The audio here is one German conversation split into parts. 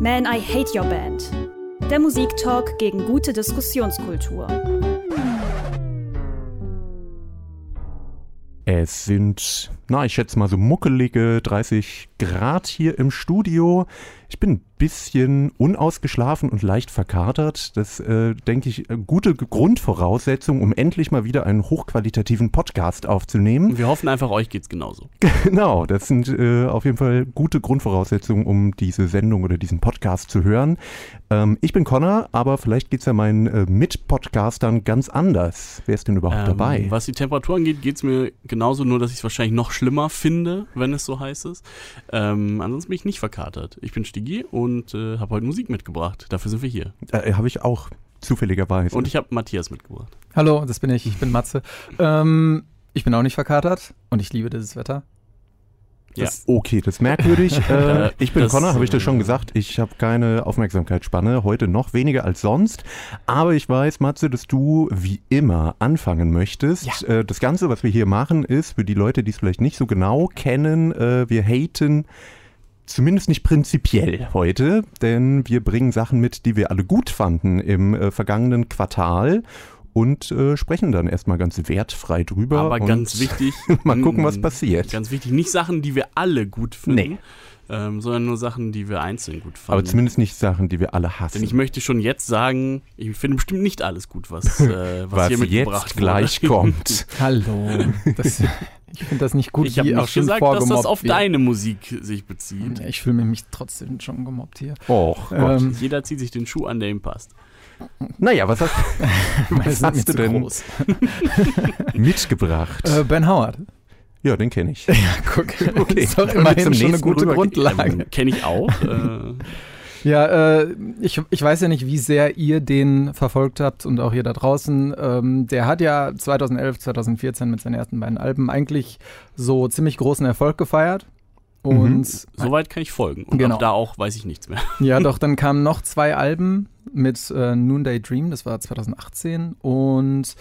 Man, I Hate Your Band. Der Musiktalk gegen gute Diskussionskultur. Es sind, na, ich schätze mal so muckelige 30 Grad hier im Studio. Ich bin ein bisschen unausgeschlafen und leicht verkatert. Das, äh, denke ich, äh, gute Grundvoraussetzung, um endlich mal wieder einen hochqualitativen Podcast aufzunehmen. Wir hoffen einfach, euch geht's genauso. Genau, das sind äh, auf jeden Fall gute Grundvoraussetzungen, um diese Sendung oder diesen Podcast zu hören. Ähm, ich bin Connor, aber vielleicht geht's ja meinen äh, Mitpodcastern ganz anders. Wer ist denn überhaupt Ähm, dabei? Was die Temperatur angeht, geht's mir genauso, nur dass ich es wahrscheinlich noch schlimmer finde, wenn es so heiß ist. Ähm, ansonsten bin ich nicht verkatert. Ich bin Stigi und äh, habe heute Musik mitgebracht. Dafür sind wir hier. Äh, Habe ich auch zufälligerweise. Und ich habe Matthias mitgebracht. Hallo, das bin ich. Ich bin Matze. Ähm, ich bin auch nicht verkatert und ich liebe dieses Wetter. Ja. Das- Okay, das ist merkwürdig. äh, ich bin Das, Connor, habe ich das schon äh, gesagt. Ich habe keine Aufmerksamkeitsspanne, heute noch weniger als sonst. Aber ich weiß, Matze, dass du wie immer anfangen möchtest. Äh, das Ganze, was wir hier machen, ist, für die Leute, die es vielleicht nicht so genau kennen, äh, wir haten zumindest nicht prinzipiell heute, denn wir bringen Sachen mit, die wir alle gut fanden im äh, vergangenen Quartal. Und äh, sprechen dann erstmal ganz wertfrei drüber. Aber ganz wichtig. Mal gucken, was mm, passiert. Ganz wichtig, nicht Sachen, die wir alle gut finden, Nee. Ähm, sondern nur Sachen, die wir einzeln gut fanden. Aber zumindest nicht Sachen, die wir alle hassen. Denn ich möchte schon jetzt sagen, ich finde bestimmt nicht alles gut, was, äh, was, was hier mitgebracht jetzt wurde. gleich kommt. Hallo. Das, ich finde das nicht gut, Ich habe wie auch nicht schon gesagt, dass das auf wird. deine Musik sich bezieht. Ich fühle mich trotzdem schon gemobbt hier. Och Gott. Ähm, Jeder zieht sich den Schuh an, der ihm passt. naja, was hast, was hast du denn mitgebracht? Äh, ben Howard. Ja, den kenne ich. Ja, guck. Okay, Das ist doch immerhin schon eine gute rübergehen? Grundlage. Ähm, Kenne ich auch. äh, Ja, äh, ich, ich weiß ja nicht, wie sehr ihr den verfolgt habt und auch ihr da draußen. Ähm, der hat ja 2011, 2014 mit seinen ersten beiden Alben eigentlich so ziemlich großen Erfolg gefeiert. Und Soweit kann ich folgen. Und Genau. ab da auch weiß ich nichts mehr. ja, doch, dann kamen noch zwei Alben mit äh, Noonday Dream, das war 2018, und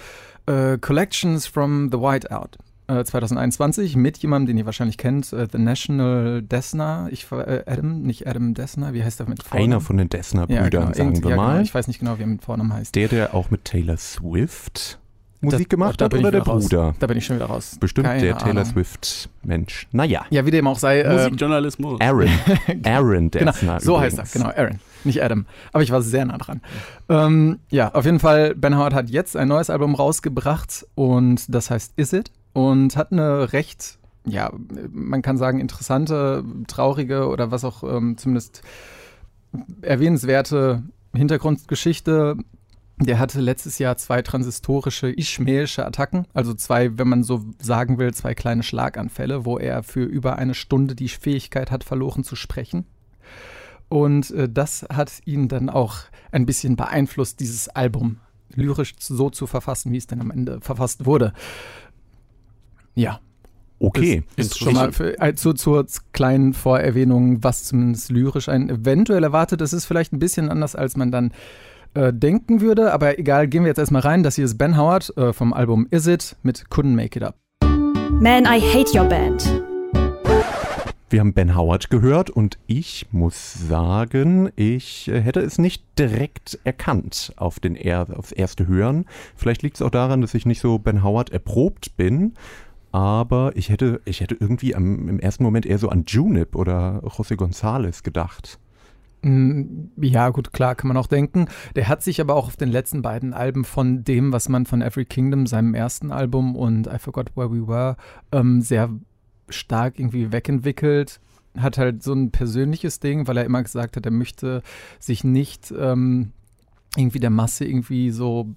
äh, Collections from the Whiteout. Äh, 2021 mit jemandem, den ihr wahrscheinlich kennt, äh, The National Dessner. Ich, ver- äh, Adam, nicht Adam Dessner, wie heißt der mit Vornamen? Einer von den Dessner-Brüdern, genau, sagen wir ja, mal. Genau, ich weiß nicht genau, wie er mit Vornamen heißt. Der, der auch mit Taylor Swift Musik Da- gemacht da hat, oder der wieder raus. Bruder? Da bin ich schon wieder raus. Bestimmt Keine der Taylor. Swift-Mensch. Naja, Ja, wie dem auch sei. äh, Musikjournalismus. Aaron. Aaron Genau, Dessner so heißt er, übrigens. genau, Aaron. Nicht Adam. Aber ich war sehr nah dran. Ähm, ja, auf jeden Fall, Ben Howard hat jetzt ein neues Album rausgebracht und das heißt Is It und hat eine recht, ja, man kann sagen, interessante, traurige oder was auch ähm, zumindest erwähnenswerte Hintergrundgeschichte. Der hatte letztes Jahr zwei transistorische ischmäische Attacken, also zwei, wenn man so sagen will, zwei kleine Schlaganfälle, wo er für über eine Stunde die Fähigkeit hat, verloren zu sprechen. Und äh, das hat ihn dann auch ein bisschen beeinflusst, dieses Album lyrisch so zu verfassen, wie es dann am Ende verfasst wurde. Ja, Okay. ist schon mal für, zu, zur kleinen Vorerwähnung, was zumindest lyrisch ein eventuell erwartet. Das ist vielleicht ein bisschen anders, als man dann äh, denken würde, aber egal, gehen wir jetzt erstmal rein. Das hier ist Ben Howard äh, vom Album Is It mit Couldn't Make It Up. Man, I Hate Your Band. Wir haben Ben Howard gehört und ich muss sagen, ich äh, hätte es nicht direkt erkannt auf den er aufs erste Hören. Vielleicht liegt es auch daran, dass ich nicht so Ben Howard erprobt bin. Aber ich hätte, ich hätte irgendwie am, im ersten Moment eher so an Junip oder José González gedacht. Mm, Ja, gut, klar, kann man auch denken. Der hat sich aber auch auf den letzten beiden Alben von dem, was man von Every Kingdom, seinem ersten Album und I Forgot Where We Were, ähm, sehr stark irgendwie wegentwickelt. Hat halt so ein persönliches Ding, weil er immer gesagt hat, er möchte sich nicht ähm, irgendwie der Masse irgendwie so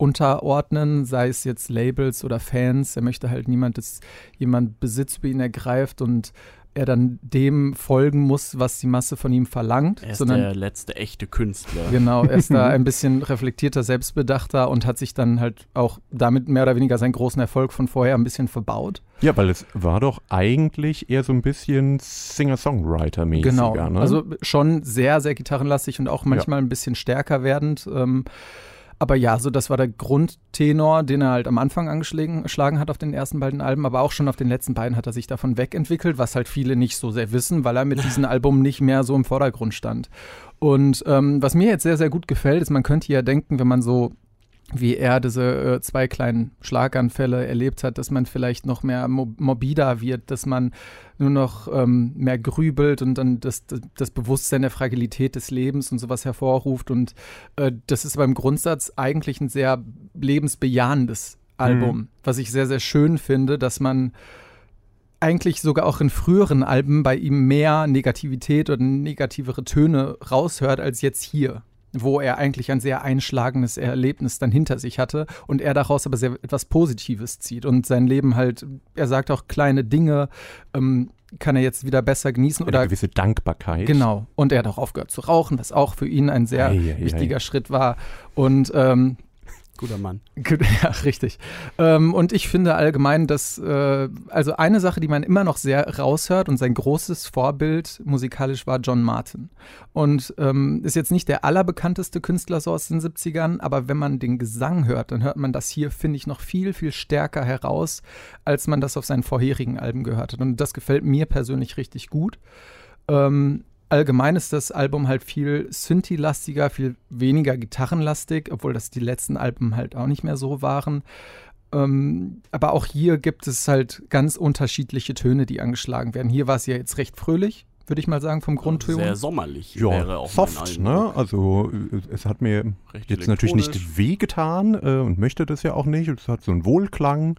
unterordnen, sei es jetzt Labels oder Fans. Er möchte halt niemand, dass jemand Besitz über ihn ergreift und er dann dem folgen muss, was die Masse von ihm verlangt, Er ist sondern der letzte echte Künstler. Genau, er ist da ein bisschen reflektierter, selbstbedachter und hat sich dann halt auch damit mehr oder weniger seinen großen Erfolg von vorher ein bisschen verbaut. Ja, weil es war doch eigentlich eher so ein bisschen Singer-Songwriter-mäßiger. Genau, Ne? also schon sehr, sehr gitarrenlastig und auch manchmal ein bisschen stärker werdend. Ähm, aber ja, so das war der Grundtenor, den er halt am Anfang angeschlagen hat auf den ersten beiden Alben, aber auch schon auf den letzten beiden hat er sich davon wegentwickelt, was halt viele nicht so sehr wissen, weil er mit diesem Album nicht mehr so im Vordergrund stand. Und ähm, was mir jetzt sehr, sehr gut gefällt, ist, man könnte ja denken, wenn man so wie er diese äh, zwei kleinen Schlaganfälle erlebt hat, dass man vielleicht noch mehr mo morbider wird, dass man nur noch ähm, mehr grübelt und dann das, das, das, Bewusstsein der Fragilität des Lebens und sowas hervorruft. Und äh, das ist beim Grundsatz eigentlich ein sehr lebensbejahendes Album, mhm. was ich sehr, sehr schön finde, dass man eigentlich sogar auch in früheren Alben bei ihm mehr Negativität oder negativere Töne raushört als jetzt hier wo er eigentlich ein sehr einschlagendes Erlebnis dann hinter sich hatte und er daraus aber sehr etwas Positives zieht und sein Leben halt, er sagt auch kleine Dinge, ähm, kann er jetzt wieder besser genießen Eine oder gewisse Dankbarkeit. Genau. Und er hat auch aufgehört zu rauchen, was auch für ihn ein sehr ei, ei, wichtiger ei. Schritt war. Und ähm, Guter Mann. Ja, richtig. Ähm, und ich finde allgemein, dass, äh, also eine Sache, die man immer noch sehr raushört und sein großes Vorbild musikalisch war John Martin. Und ähm, ist jetzt nicht der allerbekannteste Künstler so aus den 70ern, aber wenn man den Gesang hört, dann hört man das hier, finde ich, noch viel, viel stärker heraus, als man das auf seinen vorherigen Alben gehört hat. Und das gefällt mir persönlich richtig gut. Ähm, allgemein ist das Album halt viel Synthi-lastiger, viel weniger gitarrenlastig, obwohl das die letzten Alben halt auch nicht mehr so waren. Ähm, aber auch hier gibt es halt ganz unterschiedliche Töne, die angeschlagen werden. Hier war es ja jetzt recht fröhlich, würde ich mal sagen, vom Grundton. Sehr sommerlich ja, wäre auch soft, ne? Also äh, es hat mir Recht jetzt natürlich nicht wehgetan äh, und möchte das ja auch nicht. Es hat so einen Wohlklang.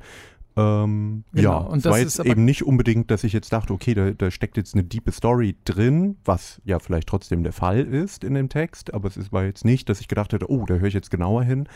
Ähm, genau. Ja, und das war jetzt eben nicht unbedingt, dass ich jetzt dachte, okay, da, da, steckt jetzt eine diepe Story drin, was ja vielleicht trotzdem der Fall ist in dem Text, aber es war jetzt nicht, dass ich gedacht hätte, oh, da höre ich jetzt genauer hin,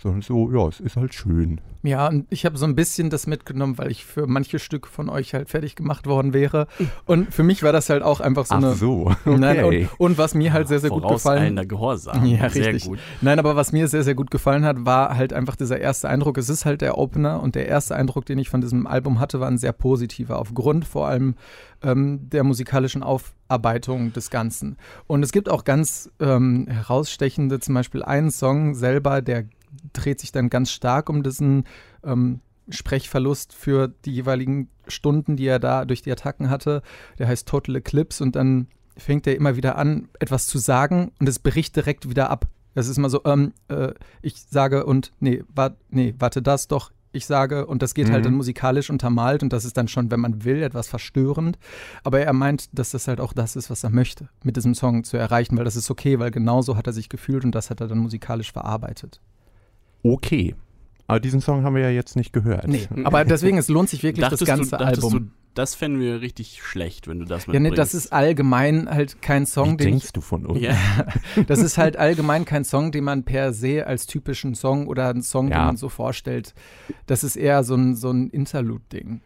sondern so, ja, es ist halt schön. Ja, und ich habe so ein bisschen das mitgenommen, weil ich für manche Stücke von euch halt fertig gemacht worden wäre. Und für mich war das halt auch einfach so Ach eine. so, okay. Nein, und, und, was mir halt sehr, sehr gut gefallen hat. Gehorsam. Ja, sehr richtig. Gut. Nein, aber was mir sehr, sehr gut gefallen hat, war halt einfach dieser erste Eindruck. Es ist halt der Opener und der erste Eindruck, den ich von diesem Album hatte, war ein sehr positiver. Aufgrund vor allem ähm, der musikalischen Aufarbeitung des Ganzen. Und es gibt auch ganz ähm, herausstechende, zum Beispiel einen Song selber, der dreht sich dann ganz stark um diesen ähm, Sprechverlust für die jeweiligen Stunden, die er da durch die Attacken hatte. Der heißt Total Eclipse und dann fängt er immer wieder an, etwas zu sagen und es bricht direkt wieder ab. Das ist immer so, ähm, äh, ich sage und nee, wart, nee, warte das doch, ich sage, und das geht mhm. halt dann musikalisch untermalt und das ist dann schon, wenn man will, etwas verstörend. Aber er meint, dass das halt auch das ist, was er möchte, mit diesem Song zu erreichen, weil das ist okay, weil genauso hat er sich gefühlt und das hat er dann musikalisch verarbeitet okay. Aber diesen Song haben wir ja jetzt nicht gehört. Nee, aber deswegen, es lohnt sich wirklich das ganze du, Album. Du, das fänden wir richtig schlecht, wenn du das mitbringst. Ja, nee, das ist allgemein halt kein Song, Wie den denkst ich, du von uns? Ja, das ist halt allgemein kein Song, den man per se als typischen Song oder einen Song, ja. den man so vorstellt. Das ist eher so ein, so ein Interlude-Ding.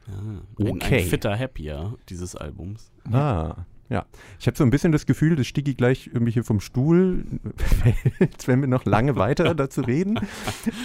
Ja, okay. ein fitter Happier dieses Albums. Ah. Ja, ich habe so ein bisschen das Gefühl, dass Stigi gleich irgendwie hier vom Stuhl fällt, wenn wir noch lange weiter dazu reden.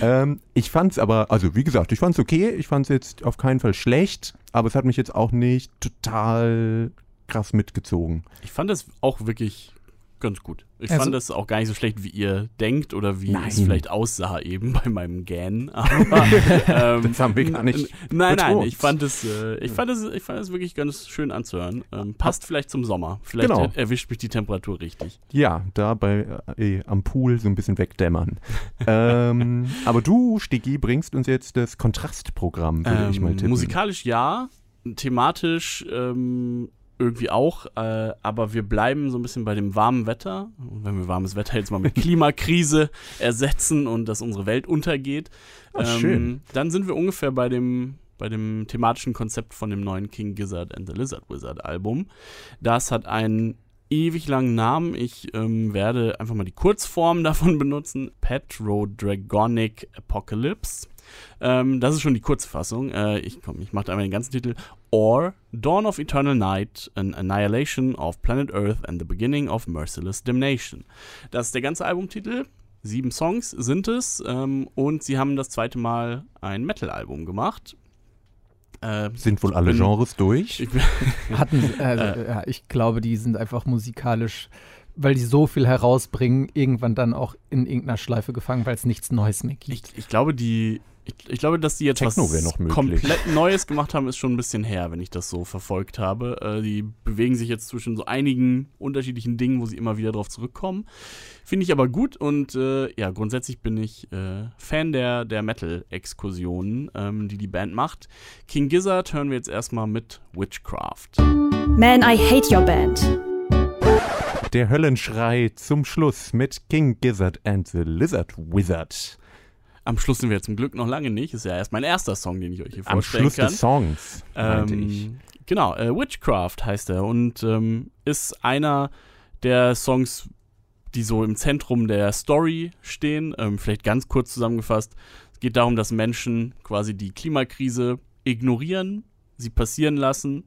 Ähm, ich fand es aber, also wie gesagt, ich fand es okay. Ich fand es jetzt auf keinen Fall schlecht, aber es hat mich jetzt auch nicht total krass mitgezogen. Ich fand es auch wirklich ganz gut. Ich also, fand das auch gar nicht so schlecht, wie ihr denkt oder wie nein. es vielleicht aussah eben bei meinem Gan. Aber, ähm, das haben wir gar nicht. Nein, betont. nein, ich fand es, äh, ich fand es, ich fand es wirklich ganz schön anzuhören. Ähm, passt vielleicht zum Sommer. Vielleicht genau. erwischt mich die Temperatur richtig. Ja, da bei äh, am Pool so ein bisschen wegdämmern. ähm, aber du, Stigi, bringst uns jetzt das Kontrastprogramm, würde ich mal ähm, tippen. Musikalisch ja, thematisch ähm, irgendwie auch, äh, aber wir bleiben so ein bisschen bei dem warmen Wetter. wenn wir warmes Wetter jetzt mal mit Klimakrise ersetzen und dass unsere Welt untergeht, Ach, ähm, schön. dann sind wir ungefähr bei dem bei dem thematischen Konzept von dem neuen King Gizzard and the Lizard Wizard Album. Das hat einen ewig langen Namen. Ich ähm, werde einfach mal die Kurzform davon benutzen. Petrodragonic Apocalypse. Ähm, das ist schon die Kurzfassung. Äh, ich komm, ich mache einmal den ganzen Titel. Or Dawn of Eternal Night, an Annihilation of Planet Earth and the Beginning of Merciless Damnation. Das ist der ganze Albumtitel. Sieben Songs sind es. Ähm, und sie haben das zweite Mal ein Metal-Album gemacht. Äh, sind wohl alle bin, Genres durch? Ich, Hatten, also, äh, ja, ich glaube, die sind einfach musikalisch weil die so viel herausbringen, irgendwann dann auch in irgendeiner Schleife gefangen, weil es nichts Neues mehr gibt. Ich, ich glaube, die. Ich, ich, glaube, dass die jetzt Techno was komplett Neues gemacht haben, ist schon ein bisschen her, wenn ich das so verfolgt habe. Äh, die bewegen sich jetzt zwischen so einigen unterschiedlichen Dingen, wo sie immer wieder drauf zurückkommen. Finde ich aber gut und äh, ja, grundsätzlich bin ich äh, Fan der, der Metal-Exkursionen, ähm, die die Band macht. King Gizzard hören wir jetzt erstmal mit Witchcraft. Man, I hate your band. Der Höllenschrei zum Schluss mit King Gizzard and the Lizard Wizard. Am Schluss sind wir zum Glück noch lange nicht. Ist ja erst mein erster Song, den ich euch hier Am vorstellen Schluss kann. des Songs, meinte ich. Ähm, genau, äh, Witchcraft heißt er und ähm, ist einer der Songs, die so im Zentrum der Story stehen. Ähm, vielleicht ganz kurz zusammengefasst. Es geht darum, dass Menschen quasi die Klimakrise ignorieren, sie passieren lassen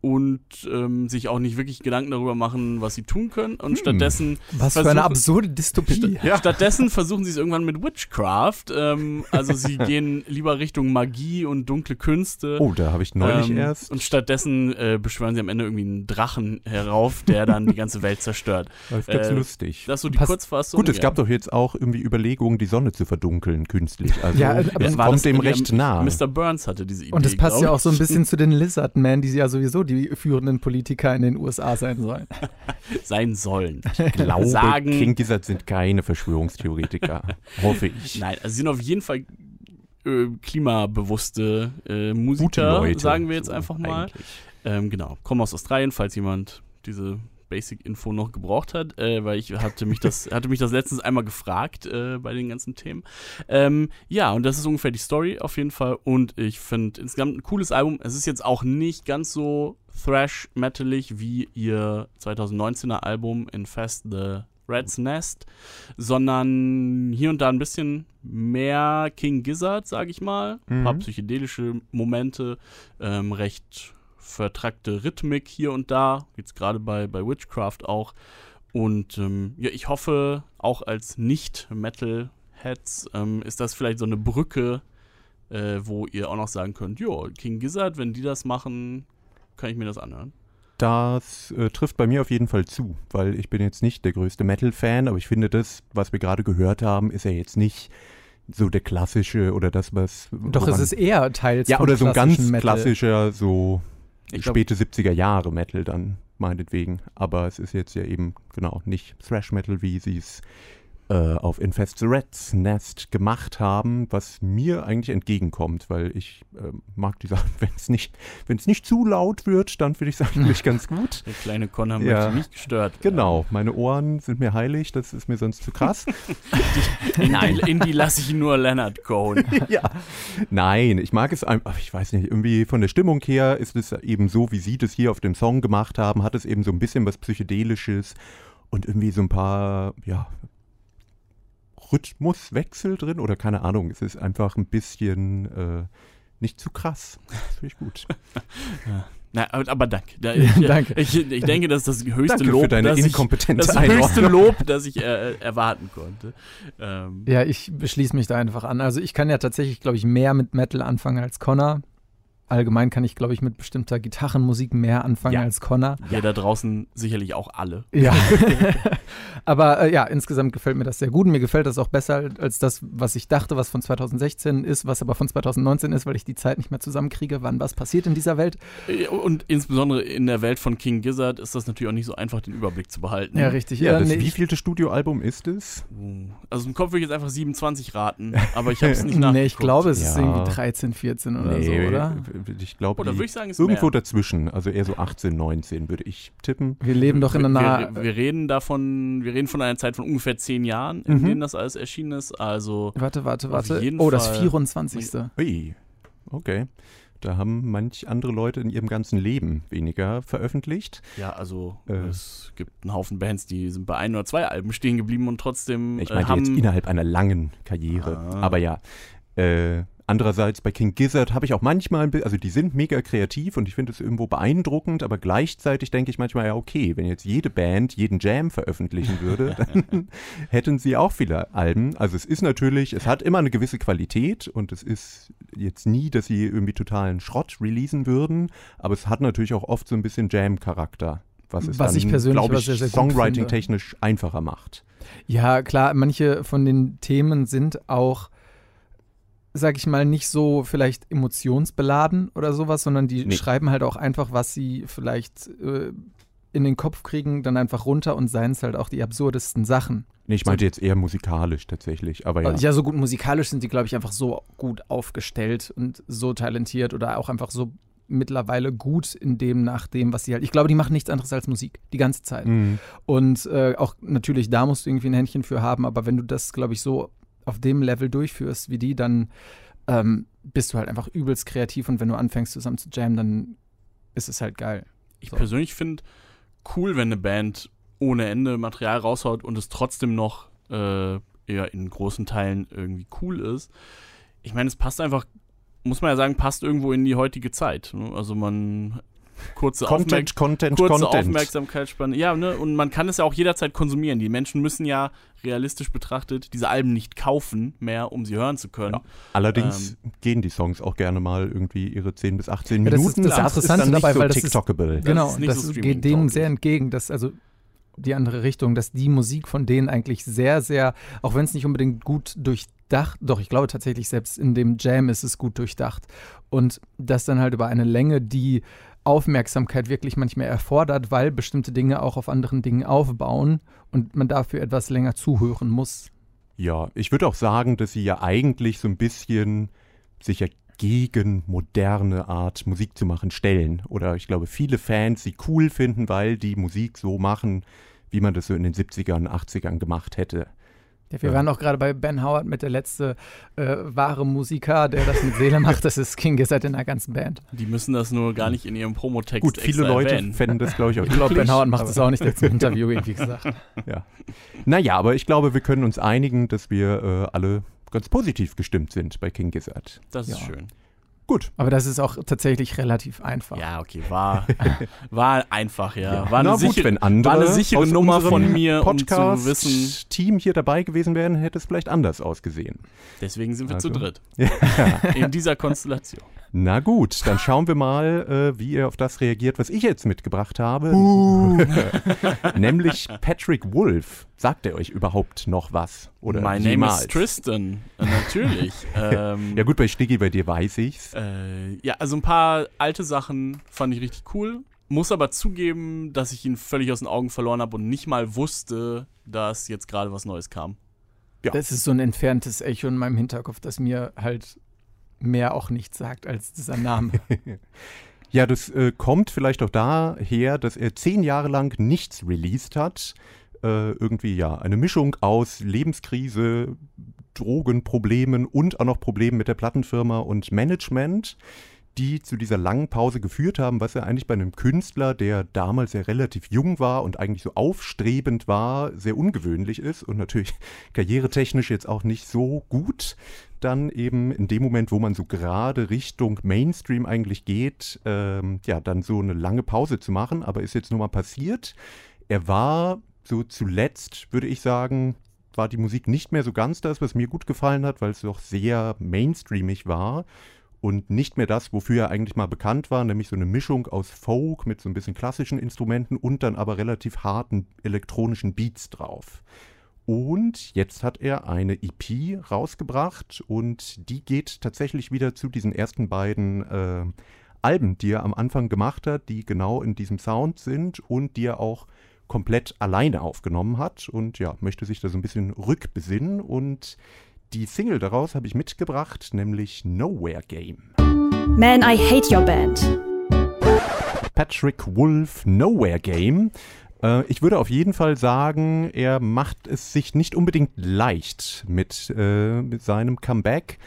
und ähm, sich auch nicht wirklich Gedanken darüber machen, was sie tun können. Und Hm. stattdessen Was für eine absurde Dystopie. Ja. Stattdessen versuchen sie es irgendwann mit Witchcraft. Ähm, also sie gehen lieber Richtung Magie und dunkle Künste. Oh, da habe ich neulich Ähm, erst. Und stattdessen äh, beschwören sie am Ende irgendwie einen Drachen herauf, der dann die ganze Welt zerstört. Das ist ganz äh, lustig. Das ist so die Passt- Kurzfassung. Gut, es ja. gab doch jetzt auch irgendwie Überlegungen, die Sonne zu verdunkeln künstlich. Also Ja, aber es war kommt das- dem recht nah. Mr. Burns hatte diese Idee. Und das passt ja auch so ein bisschen zu den Lizardmen, die ja sowieso die führenden Politiker in den USA sein sollen. sein sollen. Ich glaube, sagen- King Gizzard sind keine Verschwörungstheoretiker. hoffe ich. Nein, also sie sind auf jeden Fall äh, klimabewusste äh, Musiker, Leute. sagen wir jetzt so einfach mal. Ähm, genau, kommen aus Australien, falls jemand diese Basic-Info noch gebraucht hat, äh, weil ich hatte mich das, hatte mich das letztens einmal gefragt äh, bei den ganzen Themen. Ähm, ja, und das ist ungefähr die Story auf jeden Fall. Und ich finde insgesamt ein cooles Album. Es ist jetzt auch nicht ganz so thrash-metalig wie ihr 2019er Album Infest the Red's Nest, sondern hier und da ein bisschen mehr King Gizzard, sag ich mal. Ein paar Mhm. psychedelische Momente, ähm, recht vertrackte Rhythmik hier und da, jetzt gerade bei, bei Witchcraft auch. Und ähm, ja, ich hoffe, auch als Nicht-Metal-Heads ähm, ist das vielleicht so eine Brücke, äh, wo ihr auch noch sagen könnt, jo, King Gizzard, wenn die das machen, kann ich mir das anhören. Das äh, trifft bei mir auf jeden Fall zu, weil ich bin jetzt nicht der größte Metal-Fan, aber ich finde das, was wir gerade gehört haben, ist ja jetzt nicht so der klassische oder das, was. Doch, woran- es ist eher teils Ja, oder so ein ganz Metal. klassischer, so Ich glaub- späte 70er Jahre Metal dann, meinetwegen. Aber es ist jetzt ja eben, genau, nicht Thrash Metal, wie sie es äh, auf Infest the Rats Nest gemacht haben, was mir eigentlich entgegenkommt, weil ich äh, mag die Sachen, wenn es nicht, wenn es nicht zu laut wird, dann finde ich es eigentlich ganz gut. Der kleine Connor Ja. möchte nicht gestört. Genau, meine Ohren sind mir heilig, das ist mir sonst zu krass. In, Nein. In die lasse ich nur Leonard Cohen. ja. Nein, ich mag es einfach, ich weiß nicht, irgendwie von der Stimmung her ist es eben so, wie sie das hier auf dem Song gemacht haben, hat es eben so ein bisschen was Psychedelisches und irgendwie so ein paar, ja, Rhythmuswechsel drin oder keine Ahnung, es ist einfach ein bisschen äh, nicht zu krass. Das finde ich gut. Na, aber, aber danke. Ja, danke. Ich, ich denke, das ist das höchste Danke Lob, für deine das ich, inkompetente das höchste Einordnung. Lob, das ich äh, erwarten konnte. Ähm, Ja, ich schließe mich da einfach an. Also ich kann ja tatsächlich, glaube ich, mehr mit Metal anfangen als Connor. Allgemein kann ich, glaube ich, mit bestimmter Gitarrenmusik mehr anfangen Ja. als Connor. Wir da draußen sicherlich auch alle. Ja. Aber äh, ja, insgesamt gefällt mir das sehr gut. Mir gefällt das auch besser als das, was ich dachte, was von 2016 ist, was aber von 2019 ist, weil ich die Zeit nicht mehr zusammenkriege, wann was passiert in dieser Welt. Äh, Und insbesondere in der Welt von King Gizzard ist das natürlich auch nicht so einfach, den Überblick zu behalten. Ja, richtig. Ja, Ja, das nee, wievielte Studioalbum ist es? Also im Kopf würde ich jetzt einfach 27 raten, aber ich habe es nicht nachgeguckt. nee, ich glaube, es ist Ja. irgendwie 13, 14 oder so, oder? Ich glaube, Oder würde ich sagen, irgendwo mehr. dazwischen, also eher so 18, 19 würde ich tippen. Wir leben doch in einer. wir, wir reden davon, wir reden von einer Zeit von ungefähr 10 Jahren, in Mhm. denen das alles erschienen ist. Also Warte, warte, Auf warte. jeden Oh, das Fall. 24. Ui, okay. Da haben manch andere Leute in ihrem ganzen Leben weniger veröffentlicht. ja, also Äh. es gibt einen Haufen Bands, die sind bei ein oder zwei Alben stehen geblieben und trotzdem Ich äh, meinte haben jetzt innerhalb einer langen Karriere. Ah. Aber ja, äh, andererseits bei King Gizzard habe ich auch manchmal, also die sind mega kreativ und ich finde es irgendwo beeindruckend, aber gleichzeitig denke ich manchmal, ja okay, wenn jetzt jede Band jeden Jam veröffentlichen würde, dann hätten sie auch viele Alben. Also es ist natürlich, es hat immer eine gewisse Qualität und es ist jetzt nie, dass sie irgendwie totalen Schrott releasen würden, aber es hat natürlich auch oft so ein bisschen Jam-Charakter. was es Was dann, ich persönlich glaube ich, sehr, sehr gut finde. Songwriting-technisch einfacher macht. Ja, klar, manche von den Themen sind auch, sag ich mal, nicht so vielleicht emotionsbeladen oder sowas, sondern die Nee. schreiben halt auch einfach, was sie vielleicht äh, in den Kopf kriegen, dann einfach runter und seien es halt auch die absurdesten Sachen. Nee, ich meinte jetzt eher musikalisch tatsächlich, aber ja. Ja, so gut musikalisch sind die, glaube ich, einfach so gut aufgestellt und so talentiert oder auch einfach so mittlerweile gut in dem, nach dem, was sie halt. Ich glaube, die machen nichts anderes als Musik, die ganze Zeit. Mhm. Und äh, auch natürlich, da musst du irgendwie ein Händchen für haben, aber wenn du das, glaube ich, so auf dem Level durchführst wie die, dann ähm, bist du halt einfach übelst kreativ und wenn du anfängst zusammen zu jammen, dann ist es halt geil. Ich So. persönlich finde cool, wenn eine Band ohne Ende Material raushaut und es trotzdem noch äh, eher in großen Teilen irgendwie cool ist. Ich meine, es passt einfach, muss man ja sagen, passt irgendwo in die heutige Zeit. Ne? Also man kurze, Aufmerk Content, Content, kurze Content. Aufmerksamkeitsspanne. Ja, ne? Und man kann es ja auch jederzeit konsumieren. Die Menschen müssen ja realistisch betrachtet diese Alben nicht kaufen mehr, um sie hören zu können. Ja. Allerdings gehen die Songs auch gerne mal irgendwie ihre 10 bis 18 Ja, das Minuten. ist das ist Interessante dann nicht dabei, so weil das ist- TikTokable. Das genau, ist nicht das so geht dem sehr entgegen, dass also die andere Richtung, dass die Musik von denen eigentlich sehr, sehr, auch wenn es nicht unbedingt gut durchdacht, doch ich glaube tatsächlich selbst in dem Jam ist es gut durchdacht und das dann halt über eine Länge, die Aufmerksamkeit wirklich manchmal erfordert, weil bestimmte Dinge auch auf anderen Dingen aufbauen und man dafür etwas länger zuhören muss. Ja, ich würde auch sagen, dass sie ja eigentlich so ein bisschen sich ja gegen moderne Art Musik zu machen stellen. Oder ich glaube, viele Fans sie cool finden, weil die Musik so machen, wie man das so in den 70ern, 80ern gemacht hätte. Ja, wir Ja. waren auch gerade bei Ben Howard mit der letzte äh, wahre Musiker, der das mit Seele macht. Das ist King Gizzard in der ganzen Band. Die müssen das nur gar nicht in ihrem Promotext Gut, viele extra Leute erwähnen. fänden das, glaube ich, auch Ich glaube, Ben Howard macht aber- das auch nicht jetzt im Interview irgendwie gesagt. Ja. Naja, aber ich glaube, wir können uns einigen, dass wir äh, alle ganz positiv gestimmt sind bei King Gizzard. Das ist Ja. schön. Gut. Aber das ist auch tatsächlich relativ einfach. Ja, okay, war, war einfach, ja. War Na eine, gut, sichere, wenn andere war eine sichere aus Nummer von mir, um zu Podcast wissen. Team hier dabei gewesen wären, hätte es vielleicht anders ausgesehen. Deswegen sind wir zu Also. dritt. In dieser Konstellation. Na gut, dann schauen wir mal, äh, wie ihr auf das reagiert, was ich jetzt mitgebracht habe. Nämlich Patrick Wolf. Sagt er euch überhaupt noch was? Oder My name jemals? is Tristan. Äh, natürlich. ähm, Ja gut, bei Stiggy, bei dir weiß ich's. Äh, ja, also ein paar alte Sachen fand ich richtig cool. Muss aber zugeben, dass ich ihn völlig aus den Augen verloren habe und nicht mal wusste, dass jetzt gerade was Neues kam. Ja. Das ist so ein entferntes Echo in meinem Hinterkopf, das mir halt mehr auch nichts sagt als dieser Name. Ja, das äh, kommt vielleicht auch daher, dass er zehn Jahre lang nichts released hat. Äh, irgendwie ja, eine Mischung aus Lebenskrise, Drogenproblemen und auch noch Problemen mit der Plattenfirma und Management, die zu dieser langen Pause geführt haben, was ja eigentlich bei einem Künstler, der damals ja relativ jung war und eigentlich so aufstrebend war, sehr ungewöhnlich ist und natürlich karrieretechnisch jetzt auch nicht so gut dann eben in dem Moment, wo man so gerade Richtung Mainstream eigentlich geht, ähm, ja, dann so eine lange Pause zu machen. Aber ist jetzt nur mal passiert. Er war so zuletzt, würde ich sagen, war die Musik nicht mehr so ganz das, was mir gut gefallen hat, weil es doch sehr mainstreamig war und nicht mehr das, wofür er eigentlich mal bekannt war, nämlich so eine Mischung aus Folk mit so ein bisschen klassischen Instrumenten und dann aber relativ harten elektronischen Beats drauf. Und jetzt hat er eine EP rausgebracht und die geht tatsächlich wieder zu diesen ersten beiden äh, Alben, die er am Anfang gemacht hat, die genau in diesem Sound sind und die er auch komplett alleine aufgenommen hat und ja, möchte sich da so ein bisschen rückbesinnen und die Single daraus habe ich mitgebracht, nämlich Nowhere Game. Man, I hate your band. Patrick Wolf Nowhere Game. Äh, ich würde auf jeden Fall sagen, er macht es sich nicht unbedingt leicht mit, äh, mit seinem Comeback,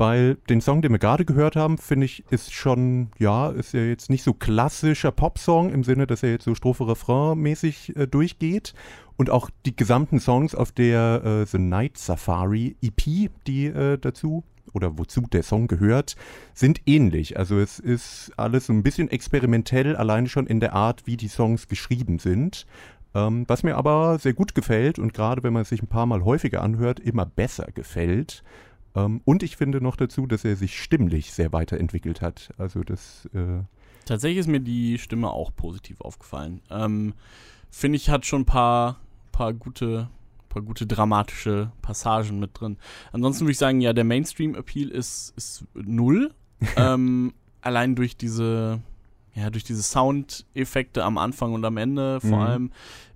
weil den Song, den wir gerade gehört haben, finde ich, ist schon, ja, ist ja jetzt nicht so klassischer Popsong im Sinne, dass er jetzt so Strophe-Refrain-mäßig äh, durchgeht. Und auch die gesamten Songs auf der äh, The Night Safari EP, die äh, dazu oder wozu der Song gehört, sind ähnlich. Also es ist alles so ein bisschen experimentell, alleine schon in der Art, wie die Songs geschrieben sind. Ähm, was mir aber sehr gut gefällt und gerade wenn man es sich ein paar Mal häufiger anhört, immer besser gefällt. Ähm, und ich finde noch dazu, dass er sich stimmlich sehr weiterentwickelt hat. Also das äh, Tatsächlich ist mir die Stimme auch positiv aufgefallen. Ähm, Finde ich, hat schon ein paar, paar gute paar gute dramatische Passagen mit drin. Ansonsten würde ich sagen, ja, der Mainstream-Appeal ist, ist null. ähm, allein durch diese, ja, durch diese Soundeffekte am Anfang und am Ende vor Mhm. allem.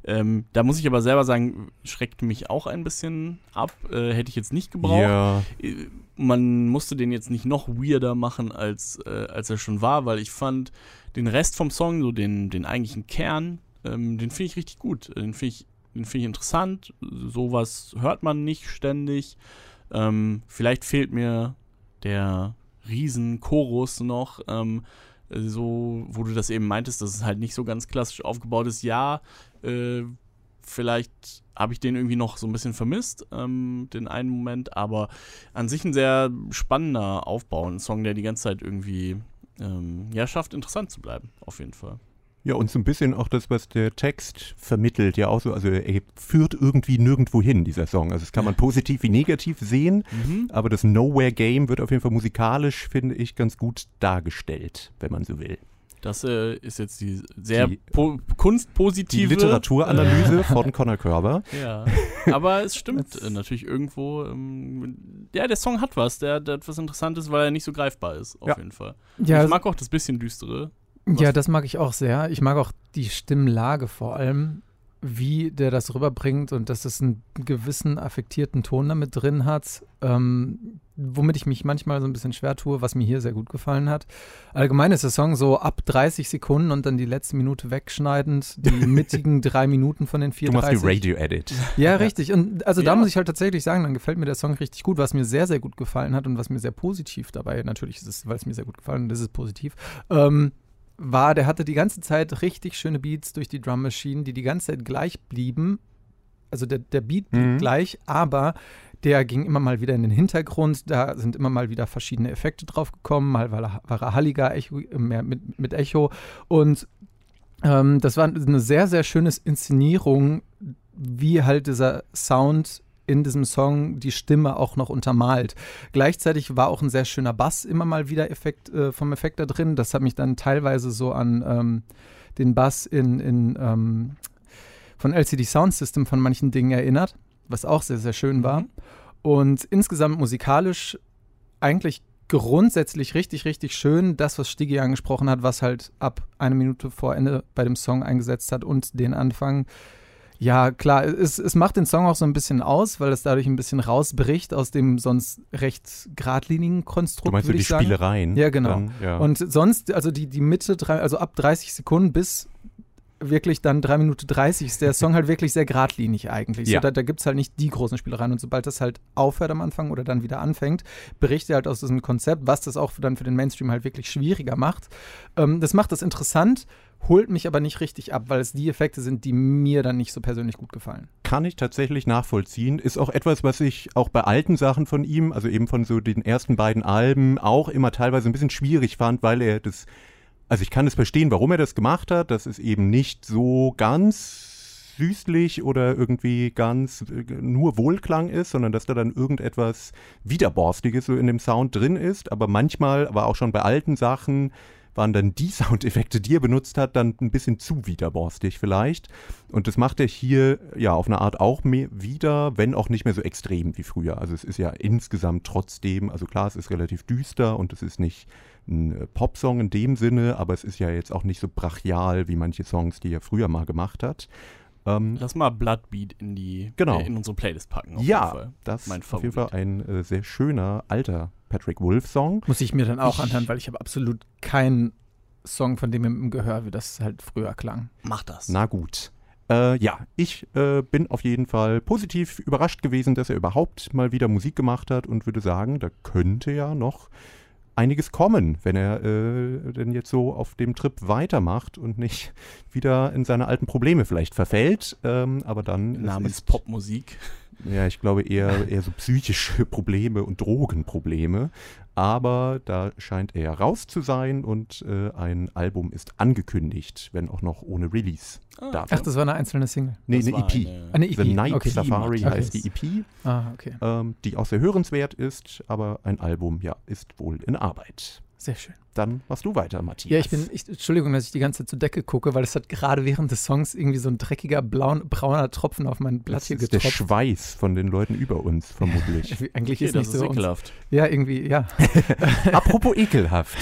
Ähm, da muss ich aber selber sagen, schreckt mich auch ein bisschen ab. Äh, hätte ich jetzt nicht gebraucht. Ja, Äh, Man musste den jetzt nicht noch weirder machen, als, äh, als er schon war, weil ich fand den Rest vom Song, so den, den eigentlichen Kern, ähm, den finde ich richtig gut. Den finde ich, den finde ich interessant. Sowas hört man nicht ständig. Ähm, vielleicht fehlt mir der Riesen-Chorus noch. Ähm, so, wo du das eben meintest, dass es halt nicht so ganz klassisch aufgebaut ist. Ja, äh, vielleicht habe ich den irgendwie noch so ein bisschen vermisst, ähm, den einen Moment, aber an sich ein sehr spannender Aufbau, ein Song, der die ganze Zeit irgendwie ähm, ja schafft, interessant zu bleiben, auf jeden Fall. Ja, und so ein bisschen auch das, was der Text vermittelt, ja auch so, also er führt irgendwie nirgendwo hin, dieser Song. Also das kann man positiv wie negativ sehen, aber das Nowhere Game wird auf jeden Fall musikalisch, finde ich, ganz gut dargestellt, wenn man so will. Das äh, ist jetzt die sehr Die- po Die kunstpositive Literaturanalyse von Conor Körber. Ja, aber es stimmt äh, natürlich irgendwo. Ähm, ja, der Song hat was, der, der hat was Interessantes, weil er nicht so greifbar ist, auf Ja. jeden Fall. Ja, ich mag auch das bisschen düstere. Ja, das mag ich auch sehr. Ich mag auch die Stimmlage vor allem, wie der das rüberbringt und dass es einen gewissen affektierten Ton damit drin hat, ähm, womit ich mich manchmal so ein bisschen schwer tue, was mir hier sehr gut gefallen hat. Allgemein ist der Song so ab 30 Sekunden und dann die letzte Minute wegschneidend, die mittigen drei Minuten von den Du machst 34. die Radio-Edit. Ja, richtig. Und also da Ja. muss ich halt tatsächlich sagen, dann gefällt mir der Song richtig gut, was mir sehr, sehr gut gefallen hat und was mir sehr positiv dabei, natürlich ist es, weil es mir sehr gut gefallen hat, das ist positiv, ähm, war, der hatte die ganze Zeit richtig schöne Beats durch die Drum Machine, die die ganze Zeit gleich blieben. Also der, der Beat blieb Mhm. gleich, aber der ging immer mal wieder in den Hintergrund. Da sind immer mal wieder verschiedene Effekte drauf gekommen. Mal war er, war er halliger, Echo, mehr mit, mit Echo. Und ähm, das war eine sehr, sehr schöne Inszenierung, wie halt dieser Sound in diesem Song die Stimme auch noch untermalt. Gleichzeitig war auch ein sehr schöner Bass immer mal wieder Effekt, äh, vom Effekt da drin. Das hat mich dann teilweise so an ähm, den Bass in, in ähm, von LCD Sound System von manchen Dingen erinnert, was auch sehr, sehr schön war. Mhm. Und insgesamt musikalisch eigentlich grundsätzlich richtig, richtig schön. Das, was Stiggy angesprochen hat, was halt ab eine Minute vor Ende bei dem Song eingesetzt hat und den Anfang. Ja, klar, es, es macht den Song auch so ein bisschen aus, weil es dadurch ein bisschen rausbricht aus dem sonst recht geradlinigen Konstrukt. Du meinst so die sagen. Spielereien? Ja, genau. Dann, ja. Und sonst, also die, die Mitte, also ab 30 Sekunden bis wirklich dann 3 Minuten 30 ist der Song halt wirklich sehr geradlinig eigentlich. Ja. So, da da gibt es halt nicht die großen Spielereien. Und sobald das halt aufhört am Anfang oder dann wieder anfängt, bricht er halt aus diesem Konzept, was das auch für, dann für den Mainstream halt wirklich schwieriger macht. Ähm, das macht das interessant, holt mich aber nicht richtig ab, weil es die Effekte sind, die mir dann nicht so persönlich gut gefallen. kann ich tatsächlich nachvollziehen. Ist auch etwas, was ich auch bei alten Sachen von ihm, also eben von so den ersten beiden Alben, auch immer teilweise ein bisschen schwierig fand, weil er das, also ich kann es verstehen, warum er das gemacht hat, dass es eben nicht so ganz süßlich oder irgendwie ganz äh, nur Wohlklang ist, sondern dass da dann irgendetwas Widerborstiges so in dem Sound drin ist. Aber manchmal, aber auch schon bei alten Sachen, waren dann die Soundeffekte, die er benutzt hat, dann ein bisschen zu widerborstig vielleicht. Und das macht er hier ja auf eine Art auch mehr wieder, wenn auch nicht mehr so extrem wie früher. Also es ist ja insgesamt trotzdem, also klar, es ist relativ düster und es ist nicht ein äh, Popsong in dem Sinne, aber es ist ja jetzt auch nicht so brachial wie manche Songs, die er früher mal gemacht hat. Ähm, Lass mal Bloodbeat in die Genau. äh, in unsere Playlist packen. Auf jeden ja, Fall. das Mein ist auf jeden Fall Favorit. ein äh, sehr schöner alter Patrick Wolf-Song. Muss ich mir dann auch Ich- anhören, weil ich habe absolut keinen Song von dem im Gehör, wie das halt früher klang. Mach das. Na gut. Äh, ja, ich äh, bin auf jeden Fall positiv überrascht gewesen, dass er überhaupt mal wieder Musik gemacht hat und würde sagen, da könnte ja noch einiges kommen, wenn er äh, denn jetzt so auf dem Trip weitermacht und nicht wieder in seine alten Probleme vielleicht verfällt. Ähm, aber dann es Namens Popmusik. Ja, ich glaube eher, eher so psychische Probleme und Drogenprobleme. Aber da scheint er raus zu sein und äh, ein Album ist angekündigt, wenn auch noch ohne Release. Ah, Ach, das war eine einzelne Single. Nee, eine EP. eine- Eine EP. The Night okay. Safari Okay. heißt die EP, Ah, okay. ähm, die auch sehr hörenswert ist, aber ein Album, ja, ist wohl in Arbeit. Sehr schön. Dann machst du weiter, Matthias. Ja, ich bin, ich, Entschuldigung, dass ich die ganze Zeit zur Decke gucke, weil es hat gerade während des Songs irgendwie so ein dreckiger blaun, brauner Tropfen auf mein Blatt das hier ist der getropft. Schweiß von den Leuten über uns, vermutlich. Eigentlich Okay, ist nicht das so. ist ekelhaft. ja, irgendwie, ja. Apropos ekelhaft.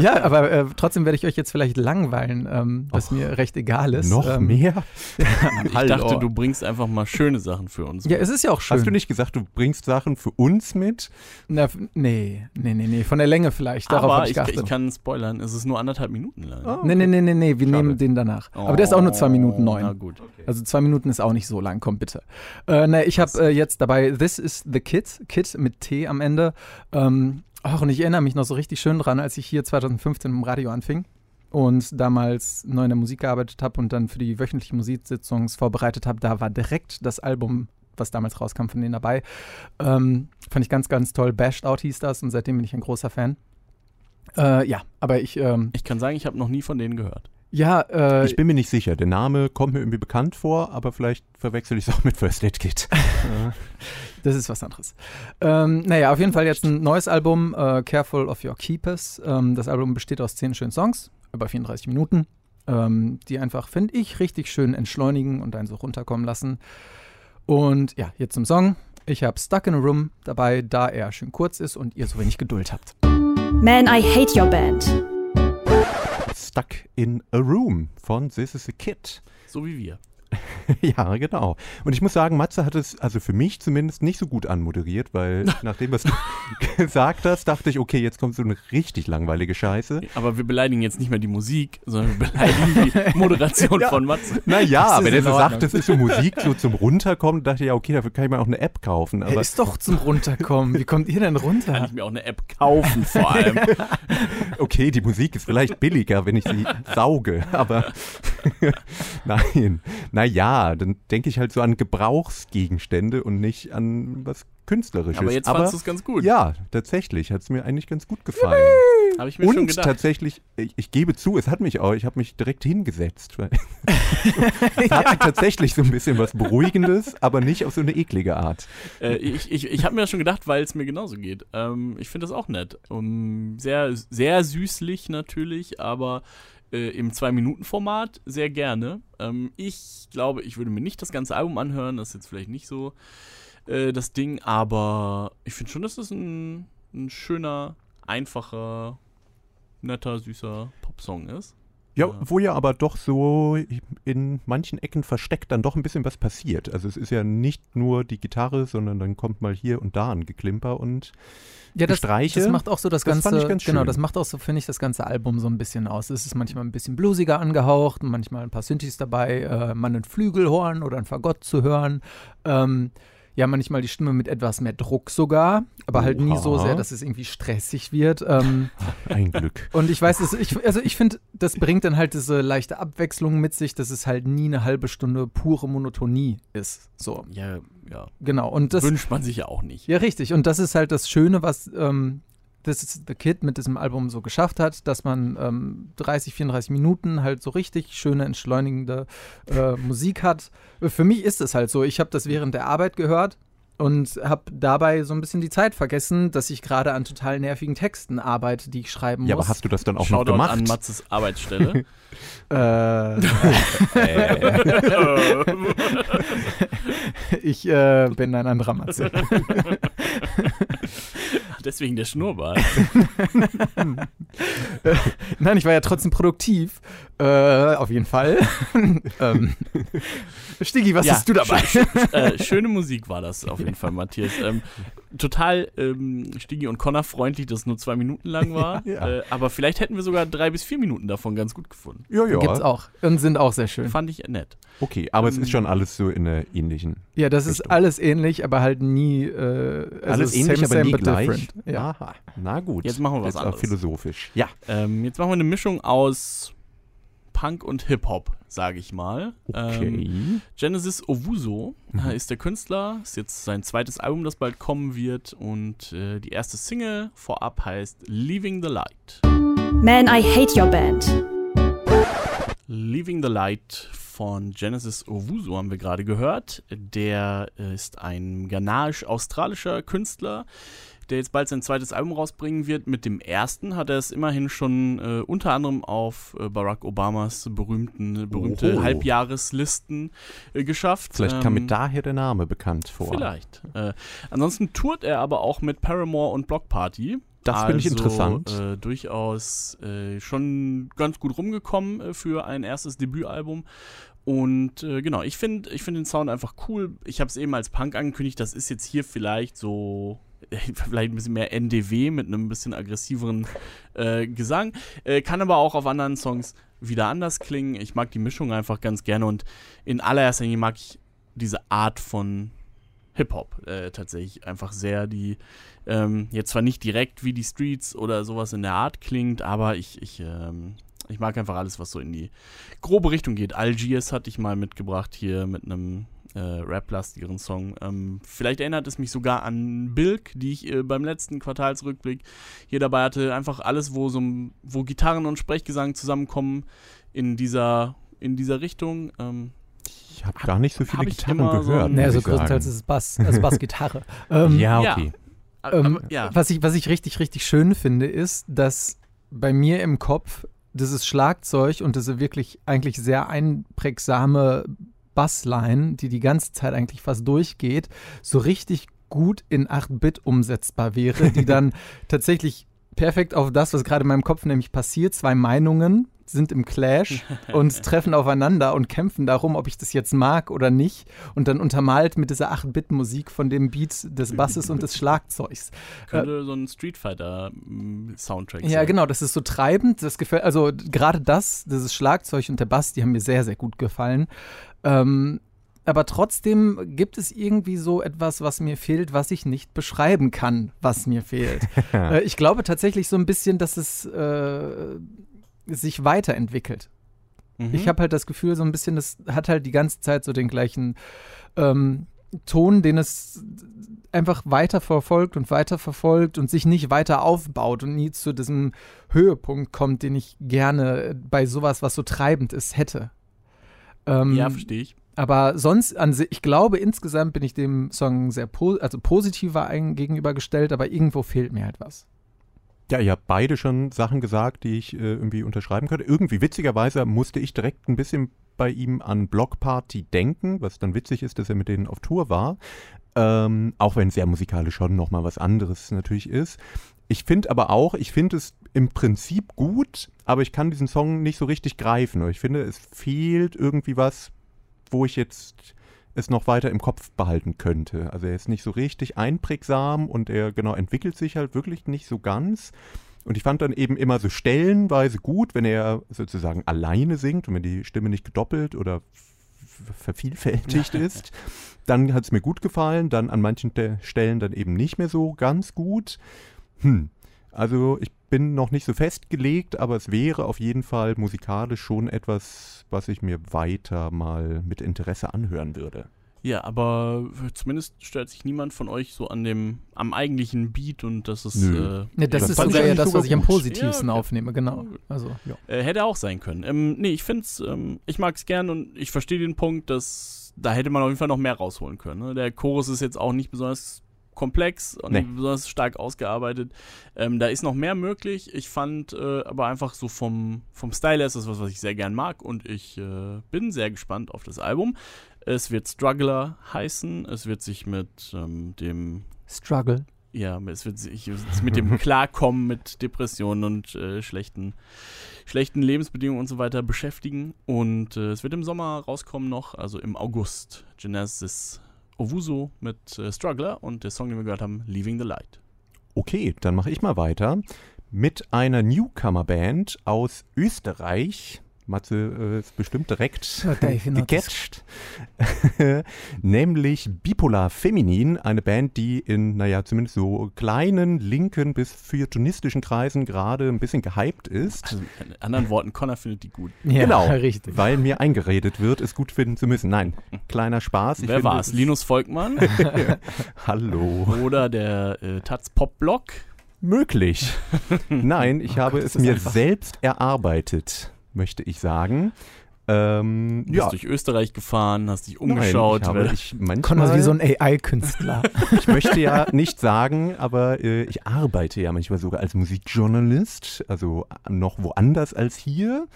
ja, aber äh, trotzdem werde ich euch jetzt vielleicht langweilen, ähm, was mir recht egal ist. Noch ähm, mehr? Ich dachte, du bringst einfach mal schöne Sachen für uns. Ja, es ist ja auch schön. Hast du nicht gesagt, du bringst Sachen für uns mit? Na, nee, nee, nee, nee. Von der Länge vielleicht. Darauf Aber habe ich ich, geachtet. Ich kann spoilern, es ist nur anderthalb Minuten lang. Ah. nee, nee, nee, nee, nee. Wir Schade. nehmen den danach. Aber der ist auch nur zwei Minuten Oh, Na neun. gut. Also zwei Minuten ist auch nicht so lang. Komm, bitte. Äh, ne, ich habe äh, jetzt dabei This is the Kid. Kid mit T am Ende. Ähm, ach, und ich erinnere mich noch so richtig schön dran, als ich hier 2015 im Radio anfing und damals neu in der Musik gearbeitet habe und dann für die wöchentlichen Musiksitzungs vorbereitet habe. Da war direkt das Album, was damals rauskam, von denen dabei. Ähm, fand ich ganz, ganz toll. Bashed Out hieß das und seitdem bin ich ein großer Fan. Äh, ja, aber ich, ähm, Ich kann sagen, ich habe noch nie von denen gehört. ja, äh, Ich bin mir nicht sicher. Der Name kommt mir irgendwie bekannt vor, aber vielleicht verwechsel ich es auch mit First Aid Kit. Das ist was anderes. Ähm, naja, auf jeden Fall jetzt ein neues Album, äh, Careful of Your Keepers. Ähm, das Album besteht aus zehn schönen Songs, über 34 Minuten, ähm, die einfach, finde ich, richtig schön entschleunigen und einen so runterkommen lassen. Und ja, jetzt zum Song. Ich habe Stuck in a Room dabei, da er schön kurz ist und ihr so wenig Geduld habt. Man, I Hate Your Band. Stuck in a Room von This is a Kid. So wie wir. Ja, genau. Und ich muss sagen, Matze hat es, also für mich zumindest, nicht so gut anmoderiert, weil nach dem, was du gesagt hast, dachte ich, okay, jetzt kommt so eine richtig langweilige Scheiße. Aber wir beleidigen jetzt nicht mehr die Musik, sondern wir beleidigen die Moderation Ja. von Matze. Naja, wenn er so sagt, das ist so Musik so zum Runterkommen, dachte ich, ja, okay, dafür kann ich mir auch eine App kaufen. Er Aber ist doch zum Runterkommen. Wie kommt ihr denn Kann runter? ich mir auch eine App kaufen vor allem. okay, die Musik ist vielleicht billiger, wenn ich sie sauge, aber nein. Naja, dann denke ich halt so an Gebrauchsgegenstände und nicht an was Künstlerisches. Aber jetzt fandst du es ganz gut. Ja, tatsächlich, hat es mir eigentlich ganz gut gefallen. Habe ich mir schon Und gedacht. tatsächlich, ich, ich gebe zu, es hat mich auch, ich habe mich direkt hingesetzt. Es hatte tatsächlich so ein bisschen was Beruhigendes, aber nicht auf so eine eklige Art. Äh, ich ich, ich habe mir das schon gedacht, weil es mir genauso geht. Ähm, ich finde das auch nett. Um, sehr, sehr süßlich natürlich, aber äh, im Zwei-Minuten-Format sehr gerne. Ähm, ich glaube, ich würde mir nicht das ganze Album anhören. Das ist jetzt vielleicht nicht so äh, das Ding, aber ich finde schon, dass das ein, ein schöner, einfacher, netter, süßer Popsong ist. Ja, Ja. wo ja aber doch so in manchen Ecken versteckt dann doch ein bisschen was passiert. Also es ist ja nicht nur die Gitarre, sondern dann kommt mal hier und da ein Geklimper und Ja, das, Streiche. das macht auch so das Das ganze, genau, das macht auch so, finde ich, das ganze Album so ein bisschen aus. Es ist manchmal ein bisschen bluesiger angehaucht, manchmal ein paar Synthes dabei, äh, mal ein Flügelhorn oder ein Fagott zu hören. Ähm, ja, manchmal die Stimme mit etwas mehr Druck sogar, aber halt nie so Oha. sehr, dass es irgendwie stressig wird. Ähm, ein Glück. und ich weiß, es, ich, also ich finde, das bringt dann halt diese leichte Abwechslung mit sich, dass es halt nie eine halbe Stunde pure Monotonie ist. So, Ja, ja. genau. Und das, Wünscht man sich ja auch nicht. ja, richtig. Und das ist halt das Schöne, was ähm, This is the Kid mit diesem Album so geschafft hat, dass man ähm, 30, 34 Minuten halt so richtig schöne, entschleunigende äh, Musik hat. Für mich ist es halt so. Ich habe das während der Arbeit gehört und habe dabei so ein bisschen die Zeit vergessen, dass ich gerade an total nervigen Texten arbeite, die ich schreiben Ja, muss. aber hast du das dann auch Shoutout noch gemacht? an Matzes Arbeitsstelle. äh, ich äh, bin ein anderer Matze. Deswegen der Schnurrbart. Nein, ich war ja trotzdem produktiv. Äh, auf jeden Fall. ähm, Stiggi, was Ja, hast du dabei? schö- schö- äh, schöne Musik war das auf jeden Fall, Matthias. Ähm, total ähm, Stigi und Connor freundlich, dass es nur zwei Minuten lang war. Ja, ja. Äh, aber vielleicht hätten wir sogar drei bis vier Minuten davon ganz gut gefunden. Ja, ja. Gibt's auch. Und sind auch sehr schön. Fand ich nett. Okay, aber es Ähm, ist schon alles so in der ähnlichen. Ja, das ist Richtung. alles ähnlich, aber halt nie. Äh, also alles ähnlich, same, aber same, nie but gleich. different. Ja. Aha, na gut. Jetzt machen wir was Jetzt auch anderes. philosophisch. Ja. Ähm, jetzt machen wir eine Mischung aus Punk und Hip-Hop, sage ich mal. Okay. Ähm, Genesis Owusu Mhm. äh, ist der Künstler, ist jetzt sein zweites Album, das bald kommen wird und äh, die erste Single vorab heißt Leaving the Light. Man, I Hate Your Band. Leaving the Light von Genesis Owusu haben wir gerade gehört. Der äh, ist ein ghanisch-australischer Künstler, der jetzt bald sein zweites Album rausbringen wird. Mit dem ersten hat er es immerhin schon äh, unter anderem auf äh, Barack Obamas berühmten, berühmte Oho. Halbjahreslisten äh, geschafft. Vielleicht kam Ähm, mir daher der Name bekannt vor. Vielleicht. Äh, ansonsten tourt er aber auch mit Paramore und Block Party. Das finde ich Also, interessant. Äh, durchaus äh, schon ganz gut rumgekommen äh, für ein erstes Debütalbum. Und äh, genau, ich finde ich find den Sound einfach cool. Ich habe es eben als Punk angekündigt. Das ist jetzt hier vielleicht so. Vielleicht ein bisschen mehr NDW mit einem bisschen aggressiveren äh, Gesang. Äh, kann aber auch auf anderen Songs wieder anders klingen. Ich mag die Mischung einfach ganz gerne und in allererster Linie mag ich diese Art von Hip-Hop äh, tatsächlich einfach sehr, die ähm, jetzt zwar nicht direkt wie die Streets oder sowas in der Art klingt, aber ich, ich, ähm, ich mag einfach alles, was so in die grobe Richtung geht. Algiers hatte ich mal mitgebracht hier mit einem äh, Rap-lastigeren Song. Ähm, vielleicht erinnert es mich sogar an Bilk, die ich äh, beim letzten Quartalsrückblick hier dabei hatte. Einfach alles, wo so ein- wo Gitarren und Sprechgesang zusammenkommen in dieser in dieser Richtung. Ähm, Ich habe gar nicht so viele Gitarren so gehört. muss Naja, so größtenteils ist es Bass, also Bassgitarre. ähm, Ja, okay. Ähm, aber, ja. was, ich, was ich richtig, richtig schön finde, ist, dass bei mir im Kopf dieses Schlagzeug und diese wirklich eigentlich sehr einprägsame Bassline, die die ganze Zeit eigentlich fast durchgeht, so richtig gut in 8-Bit umsetzbar wäre, die dann tatsächlich perfekt auf das, was gerade in meinem Kopf nämlich passiert, zwei Meinungen sind im Clash und treffen aufeinander und kämpfen darum, ob ich das jetzt mag oder nicht und dann untermalt mit dieser 8-Bit-Musik von dem Beat des Basses und des Schlagzeugs. Könnte so ein Street Fighter mm, Soundtrack Ja, sein. genau, das ist so treibend. Das gefällt, also gerade das, dieses Schlagzeug und der Bass, die haben mir sehr, sehr gut gefallen. Ähm, aber trotzdem gibt es irgendwie so etwas, was mir fehlt, was ich nicht beschreiben kann, was mir fehlt. äh, ich glaube tatsächlich so ein bisschen, dass es äh, sich weiterentwickelt. Mhm. Ich habe halt das Gefühl, so ein bisschen, das hat halt die ganze Zeit so den gleichen ähm, Ton, den es einfach weiter verfolgt und weiter verfolgt und sich nicht weiter aufbaut und nie zu diesem Höhepunkt kommt, den ich gerne bei sowas, was so treibend ist, hätte. Ähm, ja, verstehe ich. aber sonst, an ich glaube, insgesamt bin ich dem Song sehr po also positiver gegenübergestellt, aber irgendwo fehlt mir halt was. Ja, ihr habt beide schon Sachen gesagt, die ich äh, irgendwie unterschreiben könnte. Irgendwie witzigerweise musste ich direkt ein bisschen bei ihm an Block Party denken, was dann witzig ist, dass er mit denen auf Tour war. Ähm, auch wenn es ja musikalisch schon nochmal was anderes natürlich ist. Ich finde aber auch, ich finde es im Prinzip gut, aber ich kann diesen Song nicht so richtig greifen. Ich finde, es fehlt irgendwie was, wo ich jetzt es noch weiter im Kopf behalten könnte. Also er ist nicht so richtig einprägsam und er genau entwickelt sich halt wirklich nicht so ganz. Und ich fand dann eben immer so stellenweise gut, wenn er sozusagen alleine singt und wenn die Stimme nicht gedoppelt oder vervielfältigt ist, dann hat es mir gut gefallen, dann an manchen Te- Stellen dann eben nicht mehr so ganz gut. Hm. Also ich bin noch nicht so festgelegt, aber es wäre auf jeden Fall musikalisch schon etwas, was ich mir weiter mal mit Interesse anhören würde. Ja, aber zumindest stört sich niemand von euch so an dem, am eigentlichen Beat und das ist. Nö. Äh, Ne, das, Das ist sogar ja das, was ich am positivsten Ja, okay. aufnehme, genau. Ja, Also, ja. Äh, hätte auch sein können. Ähm, nee, ich find's, ähm, ich mag's gern und ich verstehe den Punkt, dass da hätte man auf jeden Fall noch mehr rausholen können. Ne? Der Chorus ist jetzt auch nicht besonders komplex und Nee. nicht besonders stark ausgearbeitet. Ähm, da ist noch mehr möglich. Ich fand äh, aber einfach so vom, vom Style her ist das was, was ich sehr gern mag und ich äh, bin sehr gespannt auf das Album. Es wird Struggler heißen. Es wird sich mit ähm, dem Struggle. ja, es wird sich mit dem Klarkommen mit Depressionen und äh, schlechten, schlechten Lebensbedingungen und so weiter beschäftigen. Und äh, es wird im Sommer rauskommen noch, also im August, Genesis Owusu mit äh, Struggler und der Song, den wir gehört haben, Leaving the Light. Okay, dann mache ich mal weiter mit einer Newcomer-Band aus Österreich. Matze äh, ist bestimmt direkt gecatcht. Nämlich Bipolar Feminin, eine Band, die in, naja, zumindest so kleinen linken bis feuilletonistischen Kreisen gerade ein bisschen gehypt ist. Also in anderen Worten, Connor findet die gut. Ja, genau, richtig. weil mir eingeredet wird, es gut finden zu müssen. Nein, kleiner Spaß. Ich Wer war's? es- Linus Volkmann Hallo. oder der äh, Taz Pop Block? Möglich. Nein, ich Oh habe Gott, es mir selbst erarbeitet, möchte ich sagen. Ähm, Du ja, bist durch Österreich gefahren, hast dich umgeschaut. Nein, ich, habe, ich, manchmal, wie so ein AI-Künstler. ich möchte ja nicht sagen, aber äh, ich arbeite ja manchmal sogar als Musikjournalist, also noch woanders als hier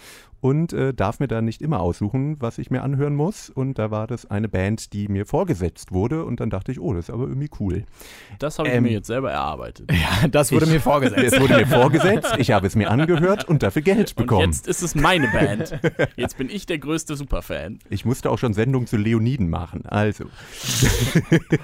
und äh, darf mir da nicht immer aussuchen, was ich mir anhören muss. Und da war das eine Band, die mir vorgesetzt wurde und dann dachte ich, oh, das ist aber irgendwie cool. das habe ich ähm, mir jetzt selber erarbeitet. ja, das wurde Ich- mir vorgesetzt. Es wurde mir vorgesetzt, ich habe es mir angehört und dafür Geld Und bekommen. jetzt ist es meine Band. Jetzt bin ich der größte Superfan. Ich musste auch schon Sendungen zu Leoniden machen. Also,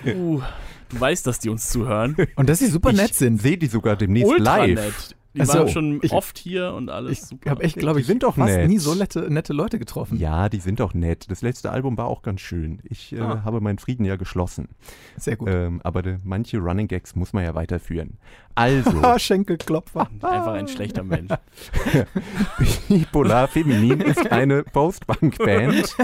Uh, du weißt, dass die uns zuhören. Und dass sie super ich nett sind. sehe die sogar demnächst Ultra live. nett. Die Ach so, waren schon ich- oft hier und alles Ich super. habe echt, glaube Die ich, sind doch fast nett. nie so nette, nette Leute getroffen. Ja, die sind doch nett. Das letzte Album war auch ganz schön. Ich äh, Ah. habe meinen Frieden ja geschlossen. Sehr gut. Ähm, aber de, manche Running Gags muss man ja weiterführen. Also, Schenkelklopfer. Einfach ein schlechter Mensch. Bipolar Feminin ist eine Postpunk-Band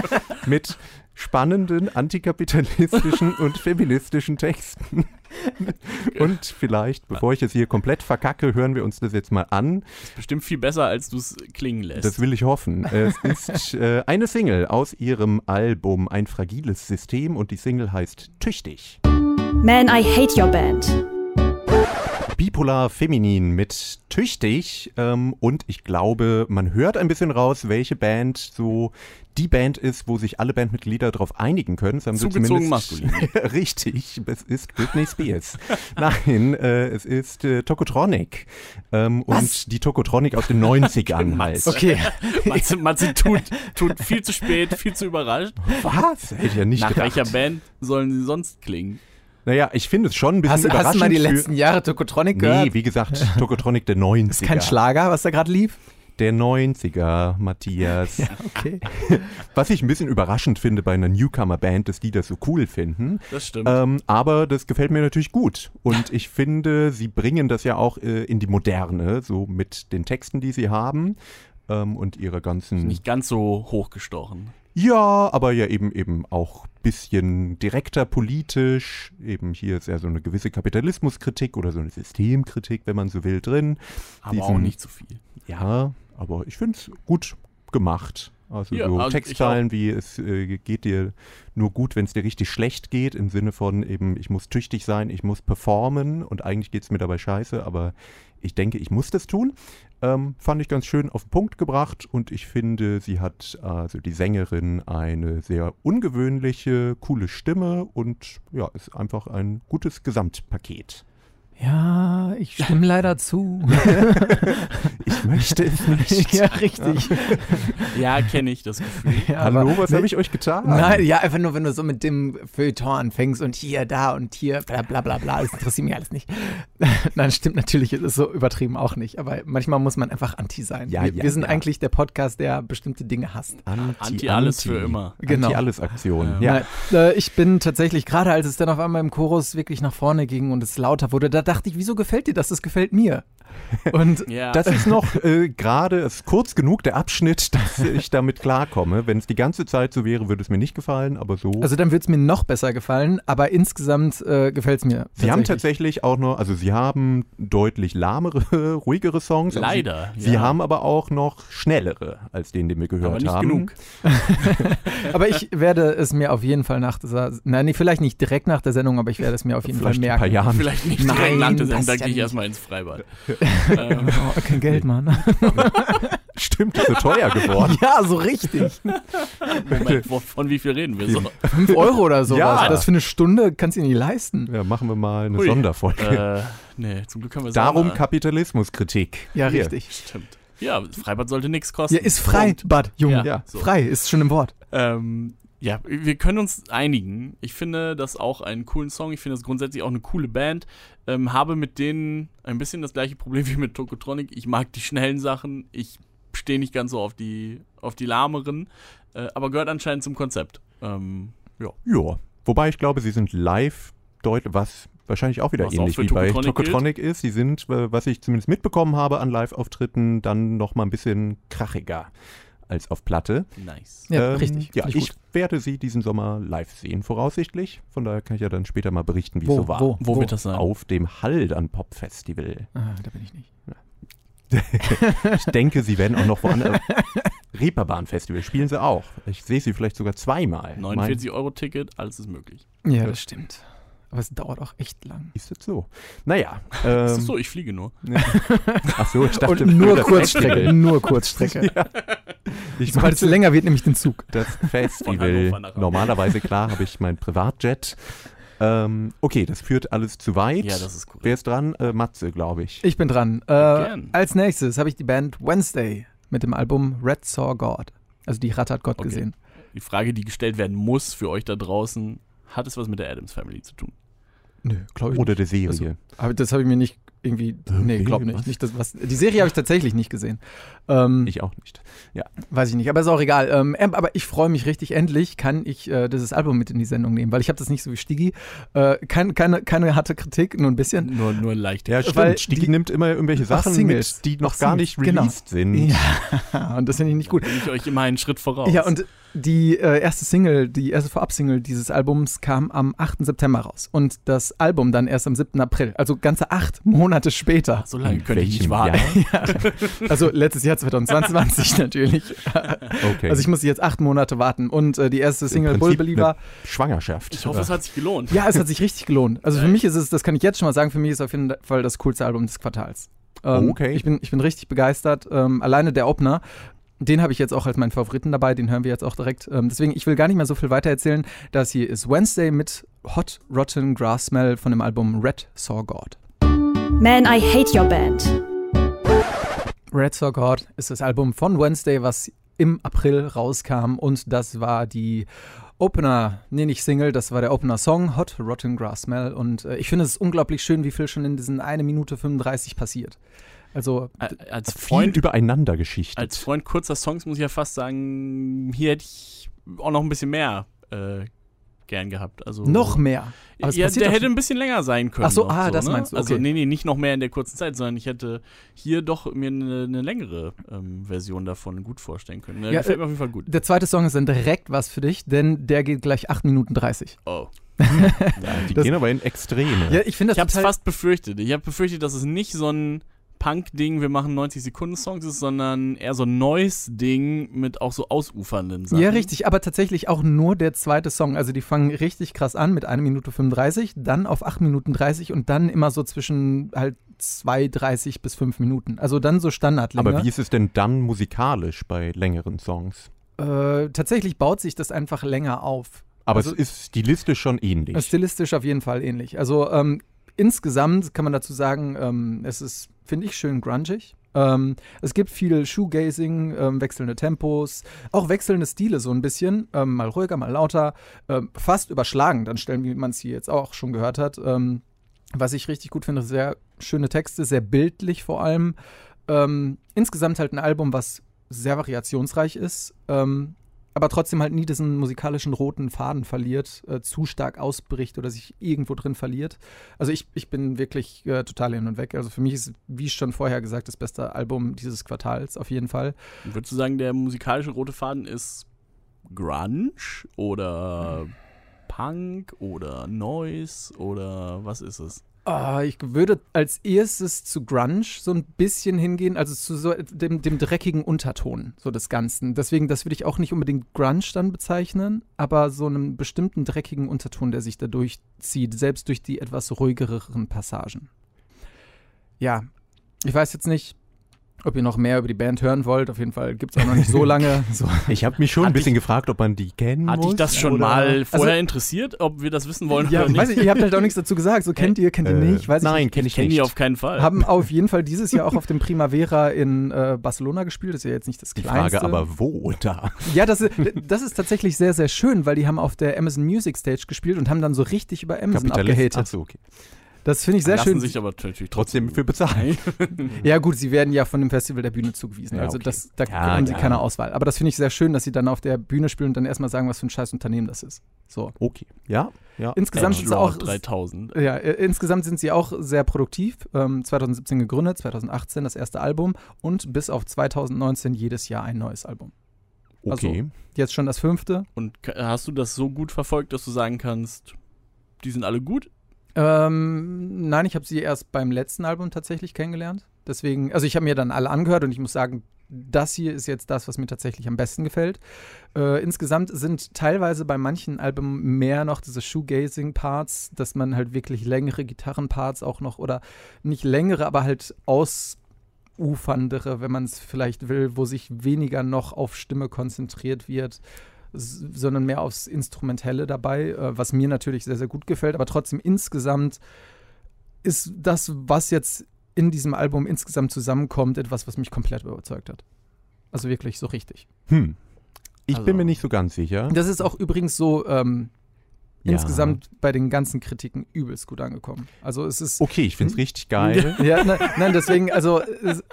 mit spannenden antikapitalistischen und feministischen Texten. Und vielleicht, bevor ich es hier komplett verkacke, hören wir uns das jetzt mal an. Ist bestimmt viel besser, als du es klingen lässt. Das will ich hoffen. Es ist äh, eine Single aus ihrem Album Ein fragiles System und die Single heißt Tüchtig. Man, I hate your band. Bipolar Feminin mit Tüchtig und und ich glaube, man hört ein bisschen raus, welche Band so die Band ist, wo sich alle Bandmitglieder darauf einigen können. Das Zugezogen maskulin. Richtig, es ist Britney Spears. Nein, äh, es ist äh, Tokotronic ähm, und die Tokotronic aus den 90ern halt. Okay. Matze, Matze tut, tut viel zu spät, viel zu überrascht. Was? Hätte ich ja nicht Nach gedacht. welcher Band sollen sie sonst klingen? Naja, ich finde es schon ein bisschen Hast, überraschend hast du mal die letzten Jahre Tokotronic gehört? Nee, wie gesagt, Tokotronic der 90er. ist kein Schlager, was da gerade lief? Der 90er, Matthias. Okay. Was ich ein bisschen überraschend finde bei einer Newcomer-Band, dass die das so cool finden. Das stimmt. Ähm, aber das gefällt mir natürlich gut. Und ich finde, sie bringen das ja auch äh, in die Moderne, so mit den Texten, die sie haben. Ähm, und ihre ganzen. Nicht ganz so hochgestochen. Ja, aber ja eben eben auch bisschen direkter politisch. Eben hier ist ja so eine gewisse Kapitalismuskritik oder so eine Systemkritik, wenn man so will, drin. Aber auch Diesen- nicht zu viel. Ja, aber ich finde es gut gemacht. Also Ja, so also Textzeilen wie es äh, geht dir nur gut, wenn es dir richtig schlecht geht, im Sinne von eben, ich muss tüchtig sein, ich muss performen und eigentlich geht es mir dabei scheiße, aber ich denke, ich muss das tun. Ähm, fand ich ganz schön auf den Punkt gebracht und ich finde, sie hat, also die Sängerin, eine sehr ungewöhnliche, coole Stimme und ja, ist einfach ein gutes Gesamtpaket. Ja, ich stimme leider zu. Ich möchte es nicht. ja, richtig. Ja, kenne ich das Gefühl. Ja, Hallo, aber- was habe ich euch getan? Nein, ja, einfach nur, wenn du so mit dem Feuilleton anfängst und hier, da und hier, bla bla bla bla, das interessiert mich alles nicht. Nein, stimmt natürlich, es ist so übertrieben auch nicht, aber manchmal muss man einfach anti sein. Ja, wir, ja, wir sind ja. eigentlich der Podcast, der bestimmte Dinge hasst. Anti, Anti alles für immer. Genau. Anti-Alles-Aktion. Ja. Ja. Nein, äh, ich bin tatsächlich, gerade als es dann auf einmal im Chorus wirklich nach vorne ging und es lauter wurde, da dachte ich, wieso gefällt dir das? Das gefällt mir. Und Ja, Das ist noch äh, gerade, kurz genug der Abschnitt, dass ich damit klarkomme. Wenn es die ganze Zeit so wäre, würde es mir nicht gefallen, aber so. also dann würde es mir noch besser gefallen, aber insgesamt äh, gefällt es mir. Sie haben tatsächlich auch noch, also sie haben deutlich lahmere, ruhigere Songs. aber leider. Sie, sie ja. haben aber auch noch schnellere, als den, den wir gehört aber nicht haben. genug. Aber ich werde es mir auf jeden Fall nach dieser, nein, nee, vielleicht nicht direkt nach der Sendung, aber ich werde es mir auf jeden Vielleicht Fall in ein merken. paar Jahren. Vielleicht nicht Nein, Sendung, passt dann ja gehe ich erstmal ins Freibad. ähm, Oh, kein Geld, Mann. Stimmt, ist so teuer geworden. ja, so richtig. Moment, von wie viel reden wir so? Fünf Euro oder sowas. Ja. Das für eine Stunde kannst du dir nicht leisten. Ja, machen wir mal eine Hui. Sonderfolge. äh, nee, zum Glück haben wir Darum. Kapitalismuskritik. Ja, Hier. richtig. Stimmt. Ja, Freibad sollte nichts kosten. Ja, ist frei, Punkt. Bad, Junge. Ja, Ja. so. Frei, ist schon im Wort. Ähm, ja, wir können uns einigen. Ich finde das auch einen coolen Song. Ich finde das grundsätzlich auch eine coole Band. Ähm, habe mit denen ein bisschen das gleiche Problem wie mit Tokotronic. Ich mag die schnellen Sachen. Ich stehe nicht ganz so auf die, auf die lahmeren. Äh, aber gehört anscheinend zum Konzept. Ähm, ja. Ja, wobei ich glaube, sie sind live deutlich, was wahrscheinlich auch wieder Was auch ähnlich für wie bei Tokotronic Tokotronic ist. Sie sind, äh, was ich zumindest mitbekommen habe an Live-Auftritten, dann noch mal ein bisschen krachiger als auf Platte. Nice. Ja, Ähm, richtig. Ja, ich gut. werde sie diesen Sommer live sehen, voraussichtlich. Von daher kann ich ja dann später mal berichten, wie es Wo, so war. wo? Wo, wird das sein? Auf dem Haldan Pop Festival. Ah, da bin ich nicht. Ich denke, sie werden auch noch woanders. Reeperbahn Festival spielen sie auch. Ich sehe sie vielleicht sogar zweimal. 49 Euro Ticket, alles ist möglich. Ja, das stimmt. Aber es dauert auch echt lang. Ist das so? Naja. Ähm, ist das so? Ich fliege nur. ach so, ich dachte Und nur Kurzstrecke, nur Kurzstrecke. Ich Sobald es länger wird, nämlich den Zug. das Festival. Normalerweise, klar, habe ich mein Privatjet. Ähm, okay, das führt alles zu weit. Ja, das ist korrekt. Wer ist dran? Äh, Matze, glaube ich. Ich bin dran. Äh, als nächstes habe ich die Band Wednesday mit dem Album Red Saw God. Also die Ratte hat Gott Okay. gesehen. Die Frage, die gestellt werden muss für euch da draußen, hat es was mit der Adams Family zu tun? Nö, glaube ich Oder nicht. der Serie. Aber das habe ich mir nicht irgendwie. Nee, Okay, glaub nicht. nicht das, was, die Serie habe ich tatsächlich nicht gesehen. Ähm, Ich auch nicht. Weiß ich nicht, aber ist auch egal. Ähm, aber ich freue mich richtig. Endlich kann ich äh, dieses Album mit in die Sendung nehmen, weil ich habe das nicht so wie Stigi. Äh, kein, keine, keine harte Kritik, nur ein bisschen. Nur, nur leicht. Ja, stimmt. Weil Stigi die- nimmt immer irgendwelche Ach, Sachen Singles. mit, die noch gar Singles, nicht genau. released sind. Ja, und das finde ich nicht gut. bin ich euch immer einen Schritt voraus. Ja, und die äh, erste Single, die erste Vorab-Single dieses Albums kam am 8. September raus. Und das Album dann erst am 7. April. Also ganze acht Monate später. so lange könnte ich nicht warten. Jahr? Also letztes Jahr 2020 natürlich. Okay. Also ich muss jetzt acht Monate warten. Und äh, die erste Single Bull Believer. Schwangerschaft. Ich hoffe, es hat sich gelohnt. Ja, es hat sich richtig gelohnt. Also für mich ist es, das kann ich jetzt schon mal sagen, für mich ist es auf jeden Fall das coolste Album des Quartals. Ähm, Okay. Ich bin, ich bin richtig begeistert. Ähm, alleine der Opener, den habe ich jetzt auch als meinen Favoriten dabei, den hören wir jetzt auch direkt. Ähm, deswegen, ich will gar nicht mehr so viel weiter erzählen. Das hier ist Wednesday mit Hot Rotten Grass Smell von dem Album Red Saw God. Man, I hate your band. Red Saw God ist das Album von Wednesday, was im April rauskam und das war die Opener, nee, nicht Single, das war der Opener-Song, Hot Rotten Grass Smell und äh, ich finde es unglaublich schön, wie viel schon in diesen 1 Minute 35 passiert. Also, Als Freund, übereinander geschichtet. als Freund kurzer Songs muss ich ja fast sagen, hier hätte ich auch noch ein bisschen mehr äh, gern gehabt. Also noch mehr. Ja, der hätte ein bisschen länger sein können. Ach so, ah, das ne? meinst du, Also okay. nee, nee, nicht noch mehr in der kurzen Zeit, sondern ich hätte hier doch mir eine, eine längere ähm, Version davon gut vorstellen können. Der Ja, gefällt äh, mir auf jeden Fall gut. Der zweite Song ist dann direkt was für dich, denn der geht gleich 8 Minuten 30. Oh. ja, die das- gehen aber in Extreme. Ja, ich finde Ich das habe es fast befürchtet. Ich habe befürchtet, dass es nicht so ein Punk-Ding, wir machen 90 Sekunden Songs ist, sondern eher so ein neues Ding mit auch so ausufernden Sachen. Ja, richtig, aber tatsächlich auch nur der zweite Song. Also die fangen richtig krass an mit 1 Minute 35, dann auf 8 Minuten 30 und dann immer so zwischen halt 2,30 bis 5 Minuten. Also dann so Standardlänge. aber wie ist es denn dann musikalisch bei längeren Songs? Äh, tatsächlich baut sich das einfach länger auf. Aber Also- es ist stilistisch schon ähnlich. Stilistisch auf jeden Fall ähnlich. Also ähm, insgesamt kann man dazu sagen, ähm, es ist, finde ich, schön grungig. Ähm, es gibt viel Shoegazing, ähm, wechselnde Tempos, auch wechselnde Stile so ein bisschen, ähm, mal ruhiger, mal lauter, ähm, fast überschlagen, dann stellen, wie man es hier jetzt auch schon gehört hat. Ähm, was ich richtig gut finde, sehr schöne Texte, sehr bildlich vor allem. Ähm, insgesamt halt ein Album, was sehr variationsreich ist, ähm, aber trotzdem halt nie diesen musikalischen roten Faden verliert, äh, zu stark ausbricht oder sich irgendwo drin verliert. Also ich, ich bin wirklich äh, total hin und weg. Also für mich ist, wie schon vorher gesagt, das beste Album dieses Quartals auf jeden Fall. Würdest du sagen, der musikalische rote Faden ist Grunge oder Punk oder Noise oder was ist es? Ah, ich würde als erstes zu Grunge so ein bisschen hingehen, also zu so dem, dem dreckigen Unterton so des Ganzen. Deswegen, das würde ich auch nicht unbedingt Grunge dann bezeichnen, aber so einem bestimmten dreckigen Unterton, der sich da durchzieht, selbst durch die etwas ruhigeren Passagen. Ja, ich weiß jetzt nicht, ob ihr noch mehr über die Band hören wollt. Auf jeden Fall gibt es auch noch nicht so lange. So. Ich habe mich schon Hat ein bisschen dich- gefragt, ob man die kennen Hat muss. dich das schon oder- mal vorher Also- interessiert, ob wir das wissen wollen Ja, oder nicht? weiß ich, ihr habt halt auch nichts dazu gesagt. So kennt ihr, kennt ihr Äh, nicht, weiß ich nein, nicht. kenne ich, ich kenne nicht. die auf keinen Fall. haben auf jeden Fall dieses Jahr auch auf dem Primavera in äh, Barcelona gespielt. Das ist ja jetzt nicht das die kleinste. Frage aber, wo da? ja, das ist, das ist tatsächlich sehr, sehr schön, weil die haben auf der Amazon Music Stage gespielt und haben dann so richtig über Amazon abgehatet. Achso, okay. Das finde ich sehr Lassen schön. sich aber natürlich Trotzdem für bezahlen. ja, gut, sie werden ja von dem Festival der Bühne zugewiesen. Ja, also okay. das, da Ja, haben sie ja. keine Auswahl. Aber das finde ich sehr schön, dass sie dann auf der Bühne spielen und dann erstmal sagen, was für ein scheiß Unternehmen das ist. So. Okay. Ja, ja. Insgesamt sind sie auch 3000. Ja, äh, insgesamt sind sie auch sehr produktiv. Ähm, 2017 gegründet, 2018 das erste Album und bis auf 2019 jedes Jahr ein neues Album. Okay. Jetzt schon das fünfte. Und hast du das so gut verfolgt, dass du sagen kannst, die sind alle gut? Ähm, nein, ich habe sie erst beim letzten Album tatsächlich kennengelernt. Deswegen, also ich habe mir dann alle angehört und ich muss sagen, das hier ist jetzt das, was mir tatsächlich am besten gefällt. Äh, insgesamt sind teilweise bei manchen Alben mehr noch diese Shoegazing-Parts, dass man halt wirklich längere Gitarrenparts auch noch oder nicht längere, aber halt ausuferndere, wenn man es vielleicht will, wo sich weniger noch auf Stimme konzentriert wird sondern mehr aufs Instrumentelle dabei, äh, was mir natürlich sehr, sehr gut gefällt. Aber trotzdem insgesamt ist das, was jetzt in diesem Album insgesamt zusammenkommt, etwas, was mich komplett überzeugt hat. Also wirklich so richtig. Hm. Ich Also- bin mir nicht so ganz sicher. Das ist auch übrigens so ähm, Ja. insgesamt bei den ganzen Kritiken übelst gut angekommen. Also es ist Okay, ich finde es richtig geil. Ja, ne, nein, deswegen, also es,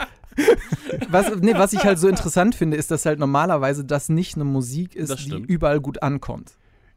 was, nee, was ich halt so interessant finde, ist, dass halt normalerweise das nicht eine Musik ist, die überall gut ankommt.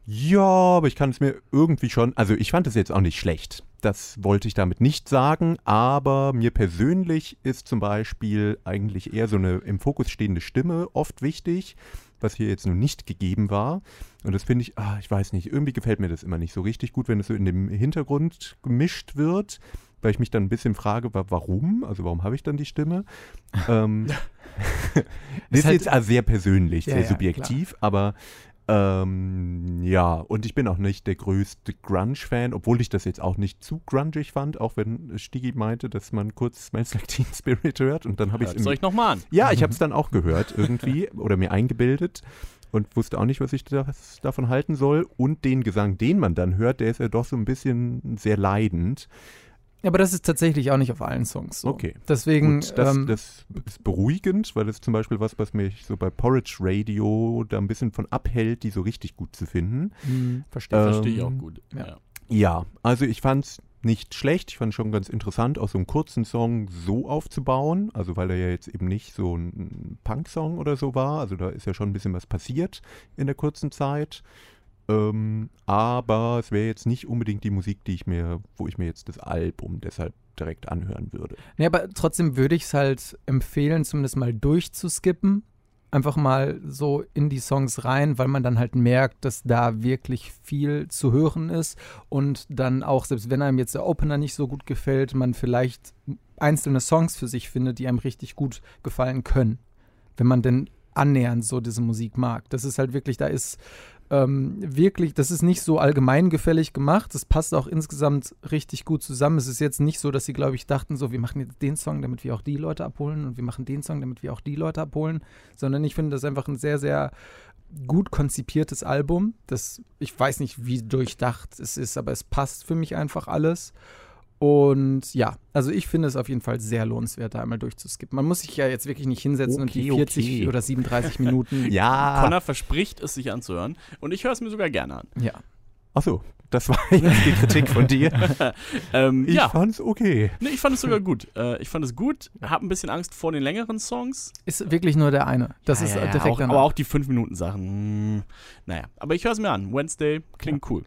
Ja, aber ich kann es mir irgendwie schon, also ich fand es jetzt auch nicht schlecht. Das wollte ich damit nicht sagen, aber mir persönlich ist zum Beispiel eigentlich eher so eine im Fokus stehende Stimme oft wichtig, was hier jetzt nur nicht gegeben war. Und das finde ich, ah, ich weiß nicht, irgendwie gefällt mir das immer nicht so richtig gut, wenn es so in dem Hintergrund gemischt wird, weil ich mich dann ein bisschen frage, wa- warum? Also warum habe ich dann die Stimme? ähm, das ist halt- jetzt also sehr persönlich, Ja, sehr ja, subjektiv, aber ähm, ja, und ich bin auch nicht der größte Grunge-Fan, obwohl ich das jetzt auch nicht zu grungig fand, auch wenn Stigi meinte, dass man kurz Smells Like Teen Spirit hört und dann habe ich es euch nochmal an. Ja, ich habe es dann auch gehört irgendwie oder mir eingebildet und wusste auch nicht, was ich das, davon halten soll. Und den Gesang, den man dann hört, der ist ja doch so ein bisschen sehr leidend. Ja, aber das ist tatsächlich auch nicht auf allen Songs so. Okay. Deswegen, Gut, das, ähm, das ist beruhigend, weil das ist zum Beispiel was, was mich so bei Porridge Radio da ein bisschen von abhält, die so richtig gut zu finden. hm, verstehe. Ähm, Verstehe ich auch gut. ja. Ja. Also ich fand's nicht schlecht. Ich fand schon ganz interessant, auch so einen kurzen Song so aufzubauen. Also weil er ja jetzt eben nicht so ein Punk-Song oder so war. Also da ist ja schon ein bisschen was passiert in der kurzen Zeit. Ähm, aber es wäre jetzt nicht unbedingt die Musik, die ich mir, wo ich mir jetzt das Album deshalb direkt anhören würde. Nee, aber trotzdem würde ich es halt empfehlen, zumindest mal durchzuskippen. Einfach mal so in die Songs rein, weil man dann halt merkt, dass da wirklich viel zu hören ist und dann auch, selbst wenn einem jetzt der Opener nicht so gut gefällt, man vielleicht einzelne Songs für sich findet, die einem richtig gut gefallen können, wenn man denn annähernd so diese Musik mag. Das ist halt wirklich, da ist ähm, wirklich, das ist nicht so allgemeingefällig gemacht. Das passt auch insgesamt richtig gut zusammen. Es ist jetzt nicht so, dass sie, glaube ich, dachten, so, wir machen jetzt den Song, damit wir auch die Leute abholen und wir machen den Song, damit wir auch die Leute abholen, sondern ich finde das einfach ein sehr, sehr gut konzipiertes Album. Das, ich weiß nicht, wie durchdacht es ist, aber es passt für mich einfach alles. Und ja, also ich finde es auf jeden Fall sehr lohnenswert, da einmal durchzuskippen. Man muss sich ja jetzt wirklich nicht hinsetzen und die Okay, 40 okay. oder 37 Minuten. Ja. Connor verspricht es sich anzuhören und ich höre es mir sogar gerne an. ja. Achso, das war jetzt die Kritik von dir. Ähm, Ich ja, fand's okay. nee, ich fand es sogar gut. Äh, ich fand es gut, habe ein bisschen Angst vor den längeren Songs. Ist wirklich nur der eine. Das Ja, ist ja, ja, direkt auch, danach. Aber auch die 5-Minuten-Sachen. Hm, naja, aber ich höre es mir an. Wednesday klingt cool.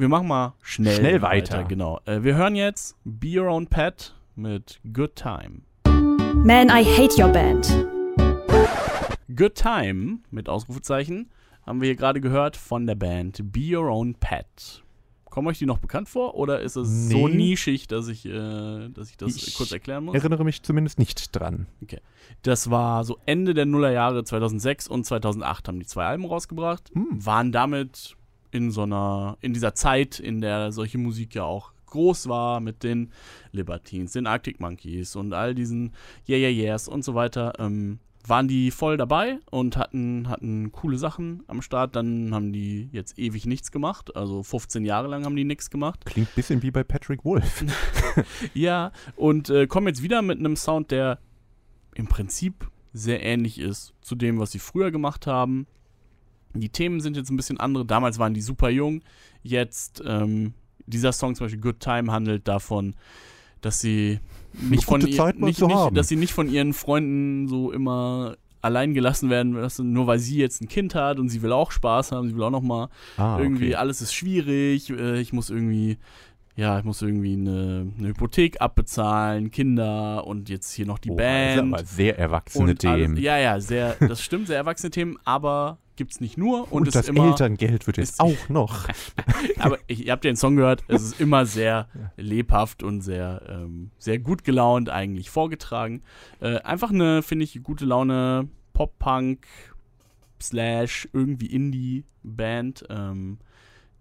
Wir machen mal schnell, Schnell weiter. Genau. Äh, wir hören jetzt Be Your Own Pet mit Good Time. Man, I hate your band. Good Time mit Ausrufezeichen haben wir hier gerade gehört von der Band Be Your Own Pet. Kommen euch die noch bekannt vor oder ist es so Nee. nischig, dass ich, äh, dass ich das Ich kurz erklären muss? Erinnere mich zumindest nicht dran. Das war so Ende der Nullerjahre 2006 und 2008 haben die zwei Alben rausgebracht. Hm. Waren damit in so einer, in dieser Zeit, in der solche Musik ja auch groß war mit den Libertines, den Arctic Monkeys und all diesen Yeah Yeah Yeahs und so weiter, ähm, waren die voll dabei und hatten, hatten coole Sachen am Start. Dann haben die jetzt ewig nichts gemacht. Also 15 Jahre lang haben die nichts gemacht. Klingt ein bisschen wie bei Patrick Wolf. Ja, und äh, kommen jetzt wieder mit einem Sound, der im Prinzip sehr ähnlich ist zu dem, was sie früher gemacht haben. Die Themen sind jetzt ein bisschen andere. Damals waren die super jung. Jetzt, ähm, dieser Song zum Beispiel Good Time handelt davon, dass sie nicht von, ihr, nicht, nicht, dass sie nicht von ihren Freunden so immer allein gelassen werden, nur weil sie jetzt ein Kind hat und sie will auch Spaß haben, sie will auch noch mal Ah, irgendwie okay. alles ist schwierig, äh, ich muss irgendwie ja, ich muss irgendwie eine, eine Hypothek abbezahlen, Kinder und jetzt hier noch die Oh, Band. Das sehr erwachsene und alles- Themen. Ja, ja, sehr, das stimmt, sehr erwachsene Themen, aber gibt's nicht nur und, und es das immer, Elterngeld wird jetzt ist- auch noch. aber ich, ihr habt ja den Song gehört, es ist immer sehr lebhaft und sehr, ähm, sehr gut gelaunt eigentlich vorgetragen. Äh, einfach eine, finde ich, gute Laune Pop-Punk slash irgendwie Indie-Band, ähm,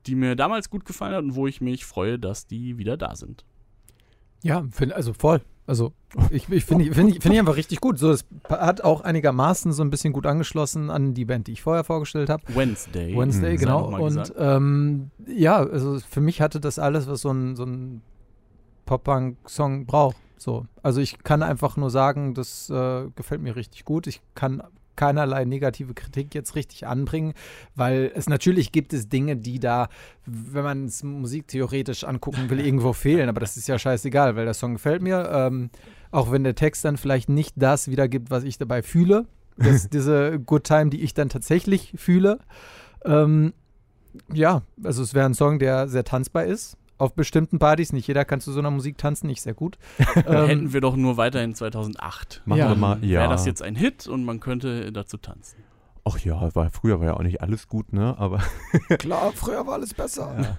die mir damals gut gefallen hat und wo ich mich freue, dass die wieder da sind. Ja, find, also voll. Also ich, ich finde find ich, find ich einfach richtig gut. So, es hat auch einigermaßen so ein bisschen gut angeschlossen an die Band, die ich vorher vorgestellt habe. Wednesday. Wednesday, Mhm. genau. Und ähm, ja, also für mich hatte das alles, was so ein, so ein Pop-Punk-Song braucht. So. Also ich kann einfach nur sagen, das äh, gefällt mir richtig gut. Ich kann keinerlei negative Kritik jetzt richtig anbringen, weil es natürlich gibt es Dinge, die da, wenn man es musiktheoretisch angucken will, irgendwo fehlen, aber das ist ja scheißegal, weil der Song gefällt mir, ähm, auch wenn der Text dann vielleicht nicht das wiedergibt, was ich dabei fühle, das, diese Good Time, die ich dann tatsächlich fühle. Ähm, ja, also es wäre ein Song, der sehr tanzbar ist. Auf bestimmten Partys. Nicht jeder kann zu so einer Musik tanzen, nicht sehr gut. Ähm, Hätten wir doch nur weiterhin 2008. Machen Ja. wir mal, ja. Wäre das jetzt ein Hit und man könnte dazu tanzen. Ach ja, war, früher war ja auch nicht alles gut, ne? Aber klar, früher war alles besser.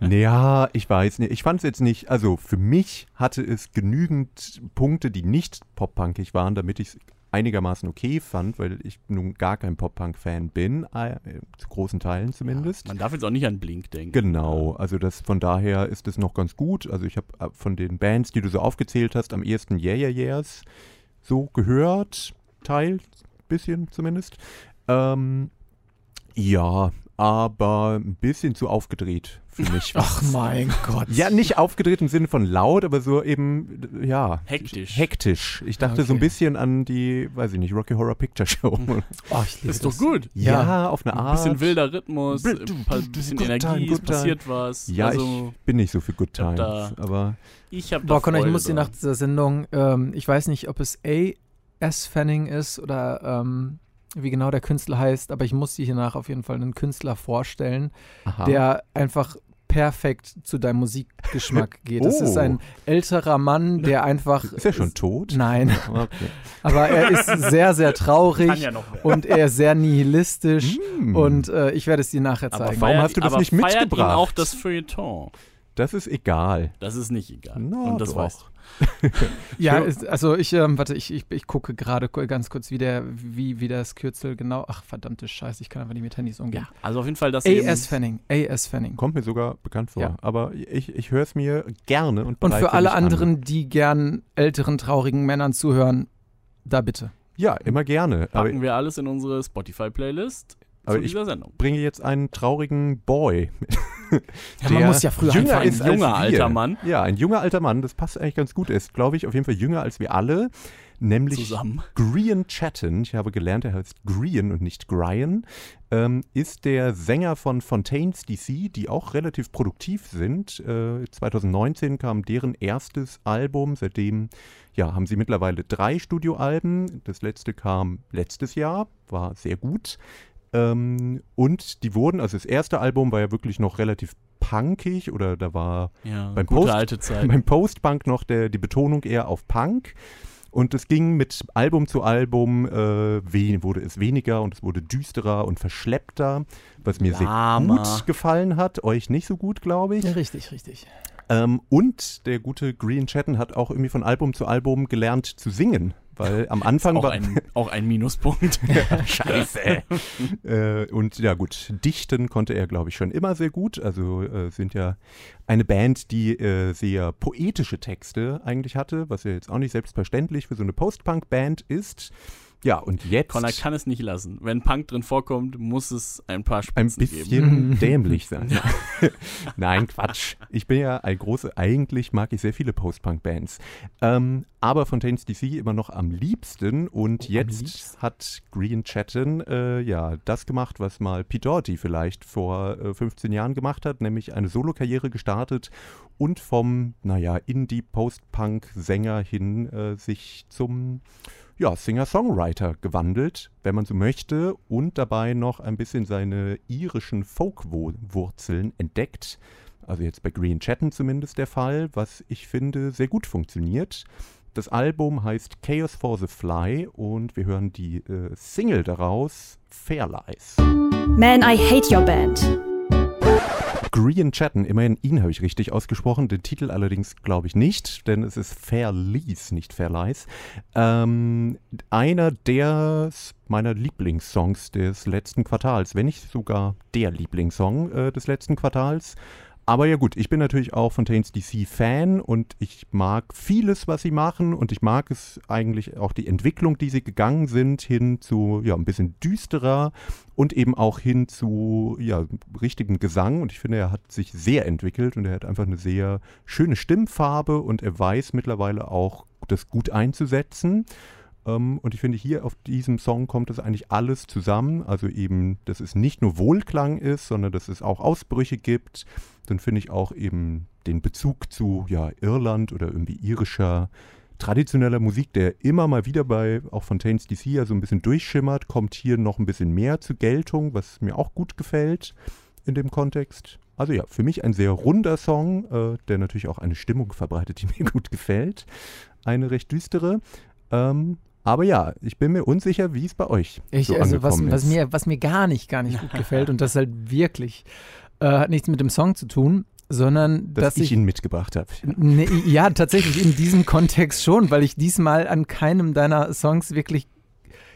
naja, ich weiß nicht. Ich fand es jetzt nicht, also für mich hatte es genügend Punkte, die nicht pop-punkig waren, damit ich es einigermaßen okay fand, weil ich nun gar kein Pop-Punk-Fan bin, äh, zu großen Teilen zumindest. Man darf jetzt auch nicht an Blink denken. Genau, also das von daher ist es noch ganz gut. Also ich habe von den Bands, die du so aufgezählt hast, am ehesten Yeah Yeah Yeahs so gehört, Teil, bisschen zumindest. Ähm, ja, aber ein bisschen zu aufgedreht für mich. Ach mein Gott. ja, nicht aufgedreht im Sinne von laut, aber so eben, ja. Hektisch. Hektisch. Ich dachte so ein Okay. bisschen an die, weiß ich nicht, Rocky Horror Picture Show. Oh, ich liebe ist doch das. gut. ja, auf eine Ein Art. bisschen wilder Rhythmus, ein paar- bisschen Good Energie, time, es good time. passiert was. Ja, also, ich bin nicht so für Good Ich hab Times, da- aber ich habe Boah, Connor, ich muss dir nach dieser Sendung, ähm, ich weiß nicht, ob es A.S. Fanning ist oder ähm, wie genau der Künstler heißt, aber ich muss dir hiernach auf jeden Fall einen Künstler vorstellen, aha. der einfach perfekt zu deinem Musikgeschmack geht. Das ist Oh. ein älterer Mann, der einfach. Ist er schon tot? Nein, Okay. aber er ist sehr, sehr traurig ja und er ist sehr nihilistisch. Hm. Und äh, ich werde es dir nachher Aber zeigen. Warum feiert- hast du das aber nicht mitgebracht? Ihn auch das Feuilleton. Das ist egal. Das ist nicht egal. Na, Und das doch. weißt du. Ja, ist, also ich, ähm, warte, ich, ich, ich gucke gerade ganz kurz, wie, der, wie, wie das Kürzel genau. Ach, verdammte Scheiße, ich kann einfach nicht mit Handys umgehen. Ja, also auf jeden Fall das A.S. Fanning. A.S. Fanning. Kommt mir sogar bekannt vor. Ja. Aber ich, ich höre es mir gerne und Und für alle anderen, An. die gern älteren, traurigen Männern zuhören, da bitte. Ja, immer gerne. Aber Packen wir alles in unsere Spotify-Playlist Aber ich- bringe jetzt einen traurigen Boy. Ja, man der muss ja früher jünger Ein junger als wir. alter Mann. Ja, ein junger alter Mann. Das passt eigentlich ganz gut. Er ist, glaube ich, auf jeden Fall jünger als wir alle. Nämlich Zusammen. Grian Chatton, ich habe gelernt, er heißt Grian und nicht Grian, ähm, ist der Sänger von Fontaines DC, die auch relativ produktiv sind. Äh, 2019 kam deren erstes Album, seitdem ja, haben sie mittlerweile drei Studioalben. Das letzte kam letztes Jahr, war sehr gut. Ähm, und die wurden, also das erste Album war ja wirklich noch relativ punkig oder da war Ja, Beim gute Post- alte Zeit. beim Post-Punk noch der, die Betonung eher auf Punk. Und es ging mit Album zu Album, äh, wurde es weniger und es wurde düsterer und verschleppter, was mir Lahmer. sehr gut gefallen hat. Euch nicht so gut, glaube ich. Ja, richtig, richtig. Ähm, und der gute Green Chatten hat auch irgendwie von Album zu Album gelernt zu singen. Weil am Anfang auch, war. ein, auch ein Minuspunkt. Scheiße. äh, und ja gut, dichten konnte er, glaube ich, schon immer sehr gut. Also äh, sind ja eine Band, die äh, sehr poetische Texte eigentlich hatte, was ja jetzt auch nicht selbstverständlich für so eine Post-Punk-Band ist. Ja, und jetzt Connor kann es nicht lassen. Wenn Punk drin vorkommt, muss es ein paar ein Spitzen geben. bisschen dämlich sein. Nein, Quatsch. Ich bin ja ein großer, eigentlich mag ich sehr viele Post-Punk-Bands. Ähm, aber Fontaines DC immer noch am liebsten und jetzt liebsten. hat Green Chatton äh, ja das gemacht, was mal Pete Doherty vielleicht vor äh, 15 Jahren gemacht hat, nämlich eine Solokarriere gestartet und vom, naja, Indie-Post-Punk-Sänger hin äh, sich zum ja, Singer-Songwriter gewandelt, wenn man so möchte, und dabei noch ein bisschen seine irischen Folk-Wurzeln entdeckt. Also jetzt bei Green Chatten zumindest der Fall, was ich finde sehr gut funktioniert. Das Album heißt Chaos for the Fly und wir hören die äh, Single daraus, Fair Lies. Man, I hate your band. Green Chatten, immerhin ihn habe ich richtig ausgesprochen, den Titel allerdings glaube ich nicht, denn es ist Fair Lies, nicht Fair Lies. Ähm, einer der meiner Lieblingssongs des letzten Quartals, wenn nicht sogar der Lieblingssong äh, des letzten Quartals. Aber ja gut, ich bin natürlich auch Fontaines DC Fan und ich mag vieles, was sie machen und ich mag es eigentlich auch die Entwicklung, die sie gegangen sind, hin zu ja ein bisschen düsterer und eben auch hin zu ja richtigem Gesang und ich finde, er hat sich sehr entwickelt und er hat einfach eine sehr schöne Stimmfarbe und er weiß mittlerweile auch das gut einzusetzen. Um, und ich finde, hier auf diesem Song kommt das eigentlich alles zusammen. Also eben, dass es nicht nur Wohlklang ist, sondern dass es auch Ausbrüche gibt. Dann finde ich auch eben den Bezug zu ja, Irland oder irgendwie irischer traditioneller Musik, der immer mal wieder bei auch Fontaines DC ja so ein bisschen durchschimmert, kommt hier noch ein bisschen mehr zur Geltung, was mir auch gut gefällt in dem Kontext. Also ja, für mich ein sehr runder Song, äh, der natürlich auch eine Stimmung verbreitet, die mir gut gefällt. Eine recht düstere. Ähm, aber ja, ich bin mir unsicher, wie es bei euch ich, so also was, angekommen was ist. mir, was mir gar nicht, gar nicht gut gefällt und das halt wirklich äh, hat nichts mit dem Song zu tun, sondern dass, dass, ich ihn mitgebracht habe. Nee, ja, tatsächlich in diesem Kontext schon, weil ich diesmal an keinem deiner Songs wirklich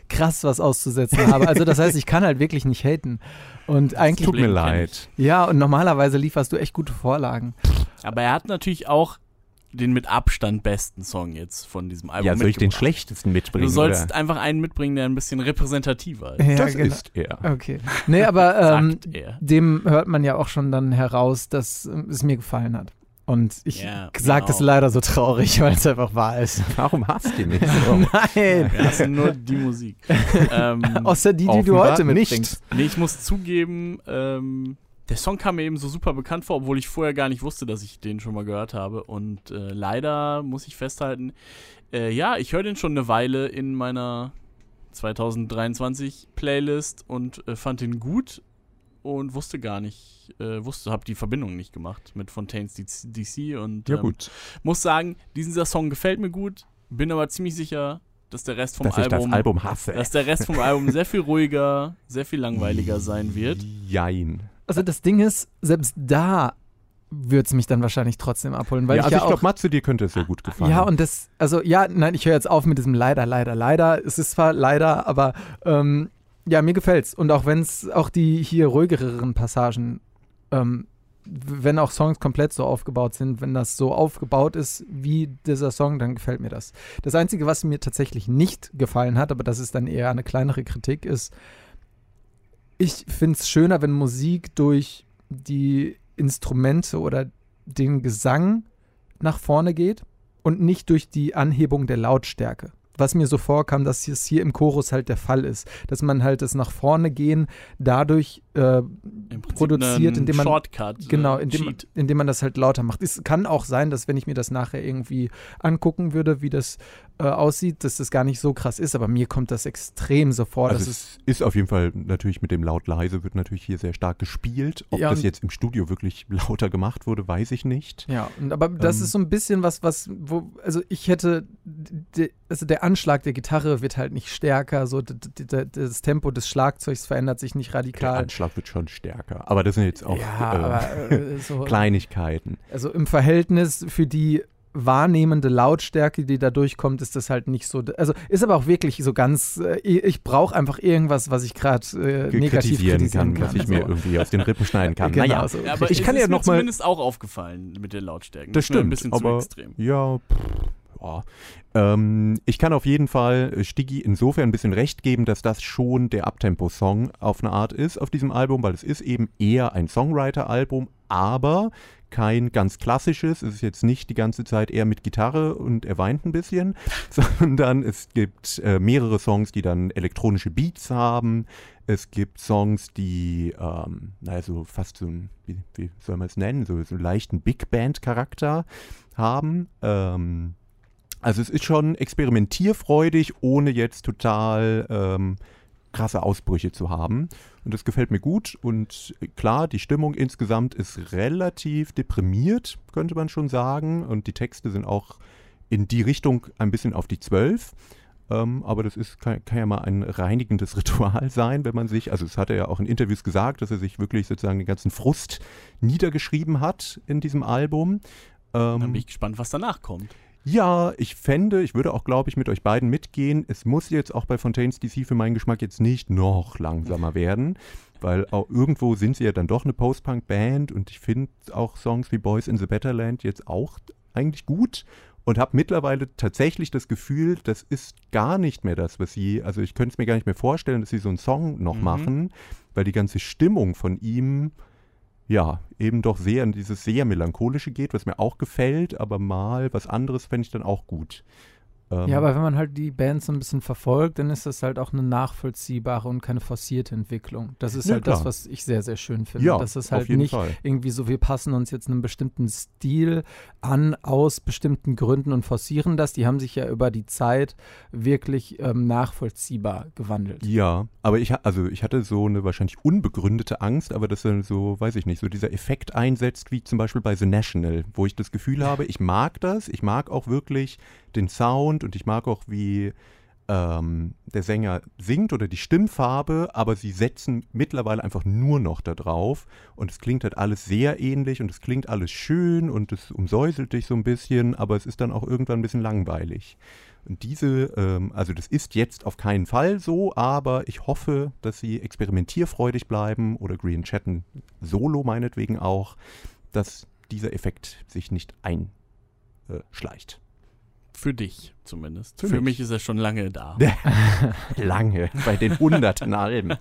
krass was auszusetzen habe. Also das heißt, ich kann halt wirklich nicht haten. Und eigentlich Tut mir leid. ja, und normalerweise lieferst du echt gute Vorlagen. Aber er hat natürlich auch den mit Abstand besten Song jetzt von diesem Album Ja, soll ich den schlechtesten mitbringen? Du sollst oder? einfach einen mitbringen, der ein bisschen repräsentativer ist. Ja, Das genau. ist er. Okay. Nee, aber ähm, dem hört man ja auch schon dann heraus, dass ähm, es mir gefallen hat. Und ich Ja, sage das genau. leider so traurig, weil es einfach wahr ist. Warum hasst ihr mich so? Nein. Das ist nur die Musik. ähm, Außer die, die du heute nicht. mitbringst. nee, ich muss zugeben, ähm, der Song kam mir eben so super bekannt vor, obwohl ich vorher gar nicht wusste, dass ich den schon mal gehört habe. Und äh, leider muss ich festhalten, äh, ja, ich höre den schon eine Weile in meiner 2023 Playlist und äh, fand ihn gut und wusste gar nicht, äh, wusste, habe die Verbindung nicht gemacht mit Fontaines DC und Ja ähm, gut, muss sagen, dieser Song gefällt mir gut, bin aber ziemlich sicher, dass der Rest vom dass ich das Album, Album hasse. dass der Rest vom Album sehr viel ruhiger, sehr viel langweiliger sein wird. Jein. Also das Ding ist, selbst da würde es mich dann wahrscheinlich trotzdem abholen, weil ja, ich also ja ich auch glaube, Matze, dir könnte es sehr gut gefallen. Ja, und das, also ja, nein, ich höre jetzt auf mit diesem leider, leider, leider. Es ist zwar leider, aber ähm, ja, mir gefällt's. Und auch wenn es auch die hier ruhigeren Passagen, ähm, wenn auch Songs komplett so aufgebaut sind, wenn das so aufgebaut ist wie dieser Song, dann gefällt mir das. Das Einzige, was mir tatsächlich nicht gefallen hat, aber das ist dann eher eine kleinere Kritik, ist, ich finde es schöner, wenn Musik durch die Instrumente oder den Gesang nach vorne geht und nicht durch die Anhebung der Lautstärke. Was mir so vorkam, dass es hier im Chorus halt der Fall ist, dass man halt das nach vorne gehen dadurch äh, produziert, indem man Shortcut, genau, indem, indem man das halt lauter macht. Es kann auch sein, dass wenn ich mir das nachher irgendwie angucken würde, wie das äh, aussieht, dass das gar nicht so krass ist, aber mir kommt das extrem so vor. Also dass es, ist auf jeden Fall natürlich mit dem laut-leise wird natürlich hier sehr stark gespielt. Ob Ja, das jetzt im Studio wirklich lauter gemacht wurde, weiß ich nicht. Ja, und, aber das Ähm. ist so ein bisschen was, was, wo, also ich hätte, also der Anschlag der Gitarre wird halt nicht stärker, so das Tempo des Schlagzeugs verändert sich nicht Der radikal. Anschlag wird schon stärker. Aber das sind jetzt auch ja, äh, aber äh, so, Kleinigkeiten. also im Verhältnis für die wahrnehmende Lautstärke, die da durchkommt, ist das halt nicht so. Also ist aber auch wirklich so ganz. Äh, ich brauche einfach irgendwas, was ich gerade äh, negativ kritisieren kritisieren kann, was ich mir so. irgendwie aus den Rippen schneiden kann. Genau, naja, so. Ja, aber Ich kann ist ja mir noch mal- zumindest auch aufgefallen mit den Lautstärken. Das ist mir ein stimmt, bisschen aber zu extrem. ja, pff, ja. Ähm, ich kann auf jeden Fall äh, Stiggy insofern ein bisschen recht geben, dass das schon der Abtempo-Song auf eine Art ist auf diesem Album, weil es ist eben eher ein Songwriter-Album, aber kein ganz klassisches. Es ist jetzt nicht die ganze Zeit eher mit Gitarre und er weint ein bisschen, sondern es gibt äh, mehrere Songs, die dann elektronische Beats haben. Es gibt Songs, die, ähm, naja, so fast so ein, wie, wie soll man es nennen, so, so einen leichten Big Band-Charakter haben. Ähm, also es ist schon experimentierfreudig, ohne jetzt total ähm, krasse Ausbrüche zu haben. Und das gefällt mir gut. Und klar, die Stimmung insgesamt ist relativ deprimiert, könnte man schon sagen. Und die Texte sind auch in die Richtung ein bisschen auf die Zwölf. Ähm, aber das ist, kann, kann, ja mal ein reinigendes Ritual sein, wenn man sich, also es hat er ja auch in Interviews gesagt, dass er sich wirklich sozusagen den ganzen Frust niedergeschrieben hat in diesem Album. Ähm, Dann bin ich gespannt, was danach kommt. Ja, ich fände, ich würde auch, glaube ich, mit euch beiden mitgehen. Es muss jetzt auch bei Fontaines DC für meinen Geschmack jetzt nicht noch langsamer werden, weil auch irgendwo sind sie ja dann doch eine Post-Punk-Band und ich finde auch Songs wie Boys in the Better Land jetzt auch eigentlich gut und habe mittlerweile tatsächlich das Gefühl, das ist gar nicht mehr das, was sie, also ich könnte es mir gar nicht mehr vorstellen, dass sie so einen Song noch mhm. machen, weil die ganze Stimmung von ihm ja, eben doch sehr in dieses sehr melancholische geht, was mir auch gefällt, aber mal was anderes fände ich dann auch gut. Ähm, ja, aber wenn man halt die Band so ein bisschen verfolgt, dann ist das halt auch eine nachvollziehbare und keine forcierte Entwicklung. Das ist ja, halt klar. das, was ich sehr, sehr schön finde. Ja, das ist halt nicht Fall. irgendwie so, wir passen uns jetzt einem bestimmten Stil an, aus bestimmten Gründen und forcieren das. Die haben sich ja über die Zeit wirklich ähm, nachvollziehbar gewandelt. Ja, aber ich, also ich hatte so eine wahrscheinlich unbegründete Angst, aber dass dann so, weiß ich nicht, so dieser Effekt einsetzt, wie zum Beispiel bei The National, wo ich das Gefühl habe, ich mag das, ich mag auch wirklich den Sound und ich mag auch, wie ähm, der Sänger singt oder die Stimmfarbe, aber sie setzen mittlerweile einfach nur noch da drauf und es klingt halt alles sehr ähnlich und es klingt alles schön und es umsäuselt dich so ein bisschen, aber es ist dann auch irgendwann ein bisschen langweilig. Und diese, ähm, also das ist jetzt auf keinen Fall so, aber ich hoffe, dass sie experimentierfreudig bleiben oder Green Chatten solo meinetwegen auch, dass dieser Effekt sich nicht einschleicht. Für dich zumindest. Für, Für mich. mich. ist er schon lange da. lange, bei den hunderten Alben.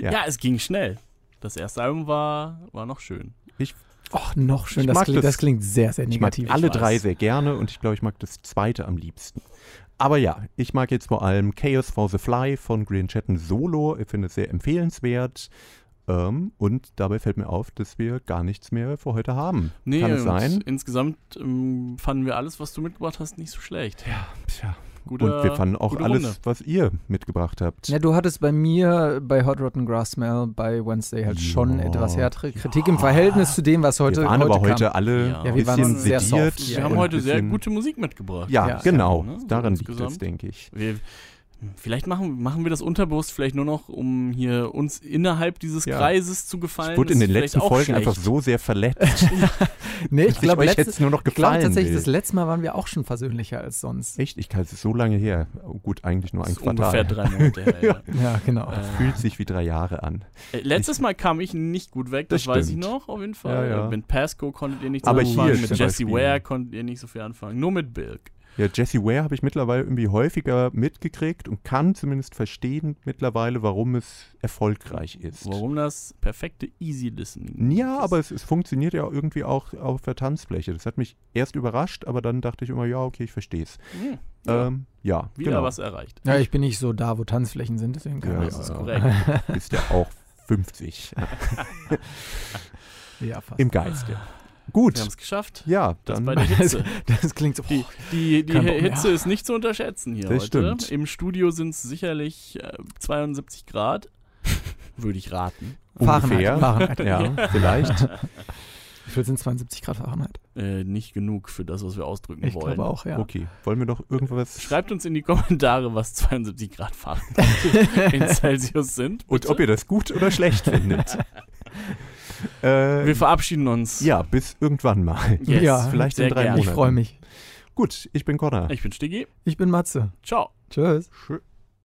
Ja. ja. es ging schnell. Das erste Album war, war noch schön. Ich Och, noch schön. Das klingt, das, das, klingt, sehr, sehr negativ. Ich mag alle ich drei sehr gerne und ich glaube, ich mag das zweite am liebsten. Aber ja, ich mag jetzt vor allem Chaos for the Fly von Green Chatten Solo. Ich finde es sehr empfehlenswert. Ähm, und dabei fällt mir auf, dass wir gar nichts mehr für heute haben. Nee, Kann es sein? Insgesamt ähm, fanden wir alles, was du mitgebracht hast, nicht so schlecht. Ja, tja. Guter, und wir fanden auch alles, Runde. was ihr mitgebracht habt. Ja, du hattest bei mir bei Hot Rotten Grass Smell bei Wednesday halt ja, schon etwas härtere Kritik ja. im Verhältnis zu dem, was heute Wir waren heute aber heute kam. alle ja. waren sehr sediert. Soft. Wir haben heute sehr gute Musik mitgebracht. Ja, genau. Ne? Daran liegt es, denke ich. Wir, Vielleicht machen, machen wir das unterbewusst vielleicht nur noch, um hier uns innerhalb dieses ja. Kreises zu gefallen. Ich wurde in den letzten Folgen schlecht. einfach so sehr verletzt. nee, ich glaube, jetzt nur noch gefallen ich glaub, tatsächlich, will. das letzte Mal waren wir auch schon versöhnlicher als sonst. Echt? Ich kann es so lange her. Oh, gut, eigentlich nur ein Quartal. Ungefähr drei Monate her, ja. ja, genau. Äh, Fühlt sich wie drei Jahre an. Äh, letztes Mal kam ich nicht gut weg, das, das weiß ich noch, auf jeden Fall. Ja, ja. Mit Pasco konntet ihr nicht so Aber anfangen, mit Jesse Ware konntet ihr nicht so viel anfangen. Nur mit Bilk. Ja, Jesse Ware habe ich mittlerweile irgendwie häufiger mitgekriegt und kann zumindest verstehen mittlerweile, warum es erfolgreich ist. Warum das perfekte Easy Listening Ja, ist. aber es, es, funktioniert ja irgendwie auch auf der Tanzfläche. Das hat mich erst überrascht, aber dann dachte ich immer, ja, okay, ich verstehe es. Hm, ja. Ähm, ja, Wieder genau. was erreicht. Ja, ich bin nicht so da, wo Tanzflächen sind, deswegen kann ja, das ist korrekt. Ist ja auch 50. ja, fast. Im Geiste. Gut. Wir haben es geschafft. Ja, das bei der Hitze. Das, das klingt so. Die, die, die Hitze ist nicht zu unterschätzen hier das heute. Stimmt. Im Studio sind es sicherlich äh, 72 Grad. Würde ich raten. Ungefähr. Fahrenheit. ja, vielleicht. Wie viel sind 72 Grad Fahrenheit? Äh, nicht genug für das, was wir ausdrücken ich wollen. Ich glaube auch, ja. Okay, wollen wir noch irgendwas... Schreibt uns in die Kommentare, was 72 Grad Fahrenheit in Celsius sind. Bitte? Und ob ihr das gut oder schlecht findet. Äh, Wir verabschieden uns. Ja, bis irgendwann mal. Yes, ja, vielleicht in drei gerne. Monaten. Ich freue mich. Gut, ich bin Connor. Ich bin Stiggy. Ich bin Matze. Ciao. Tschüss. Tschüss.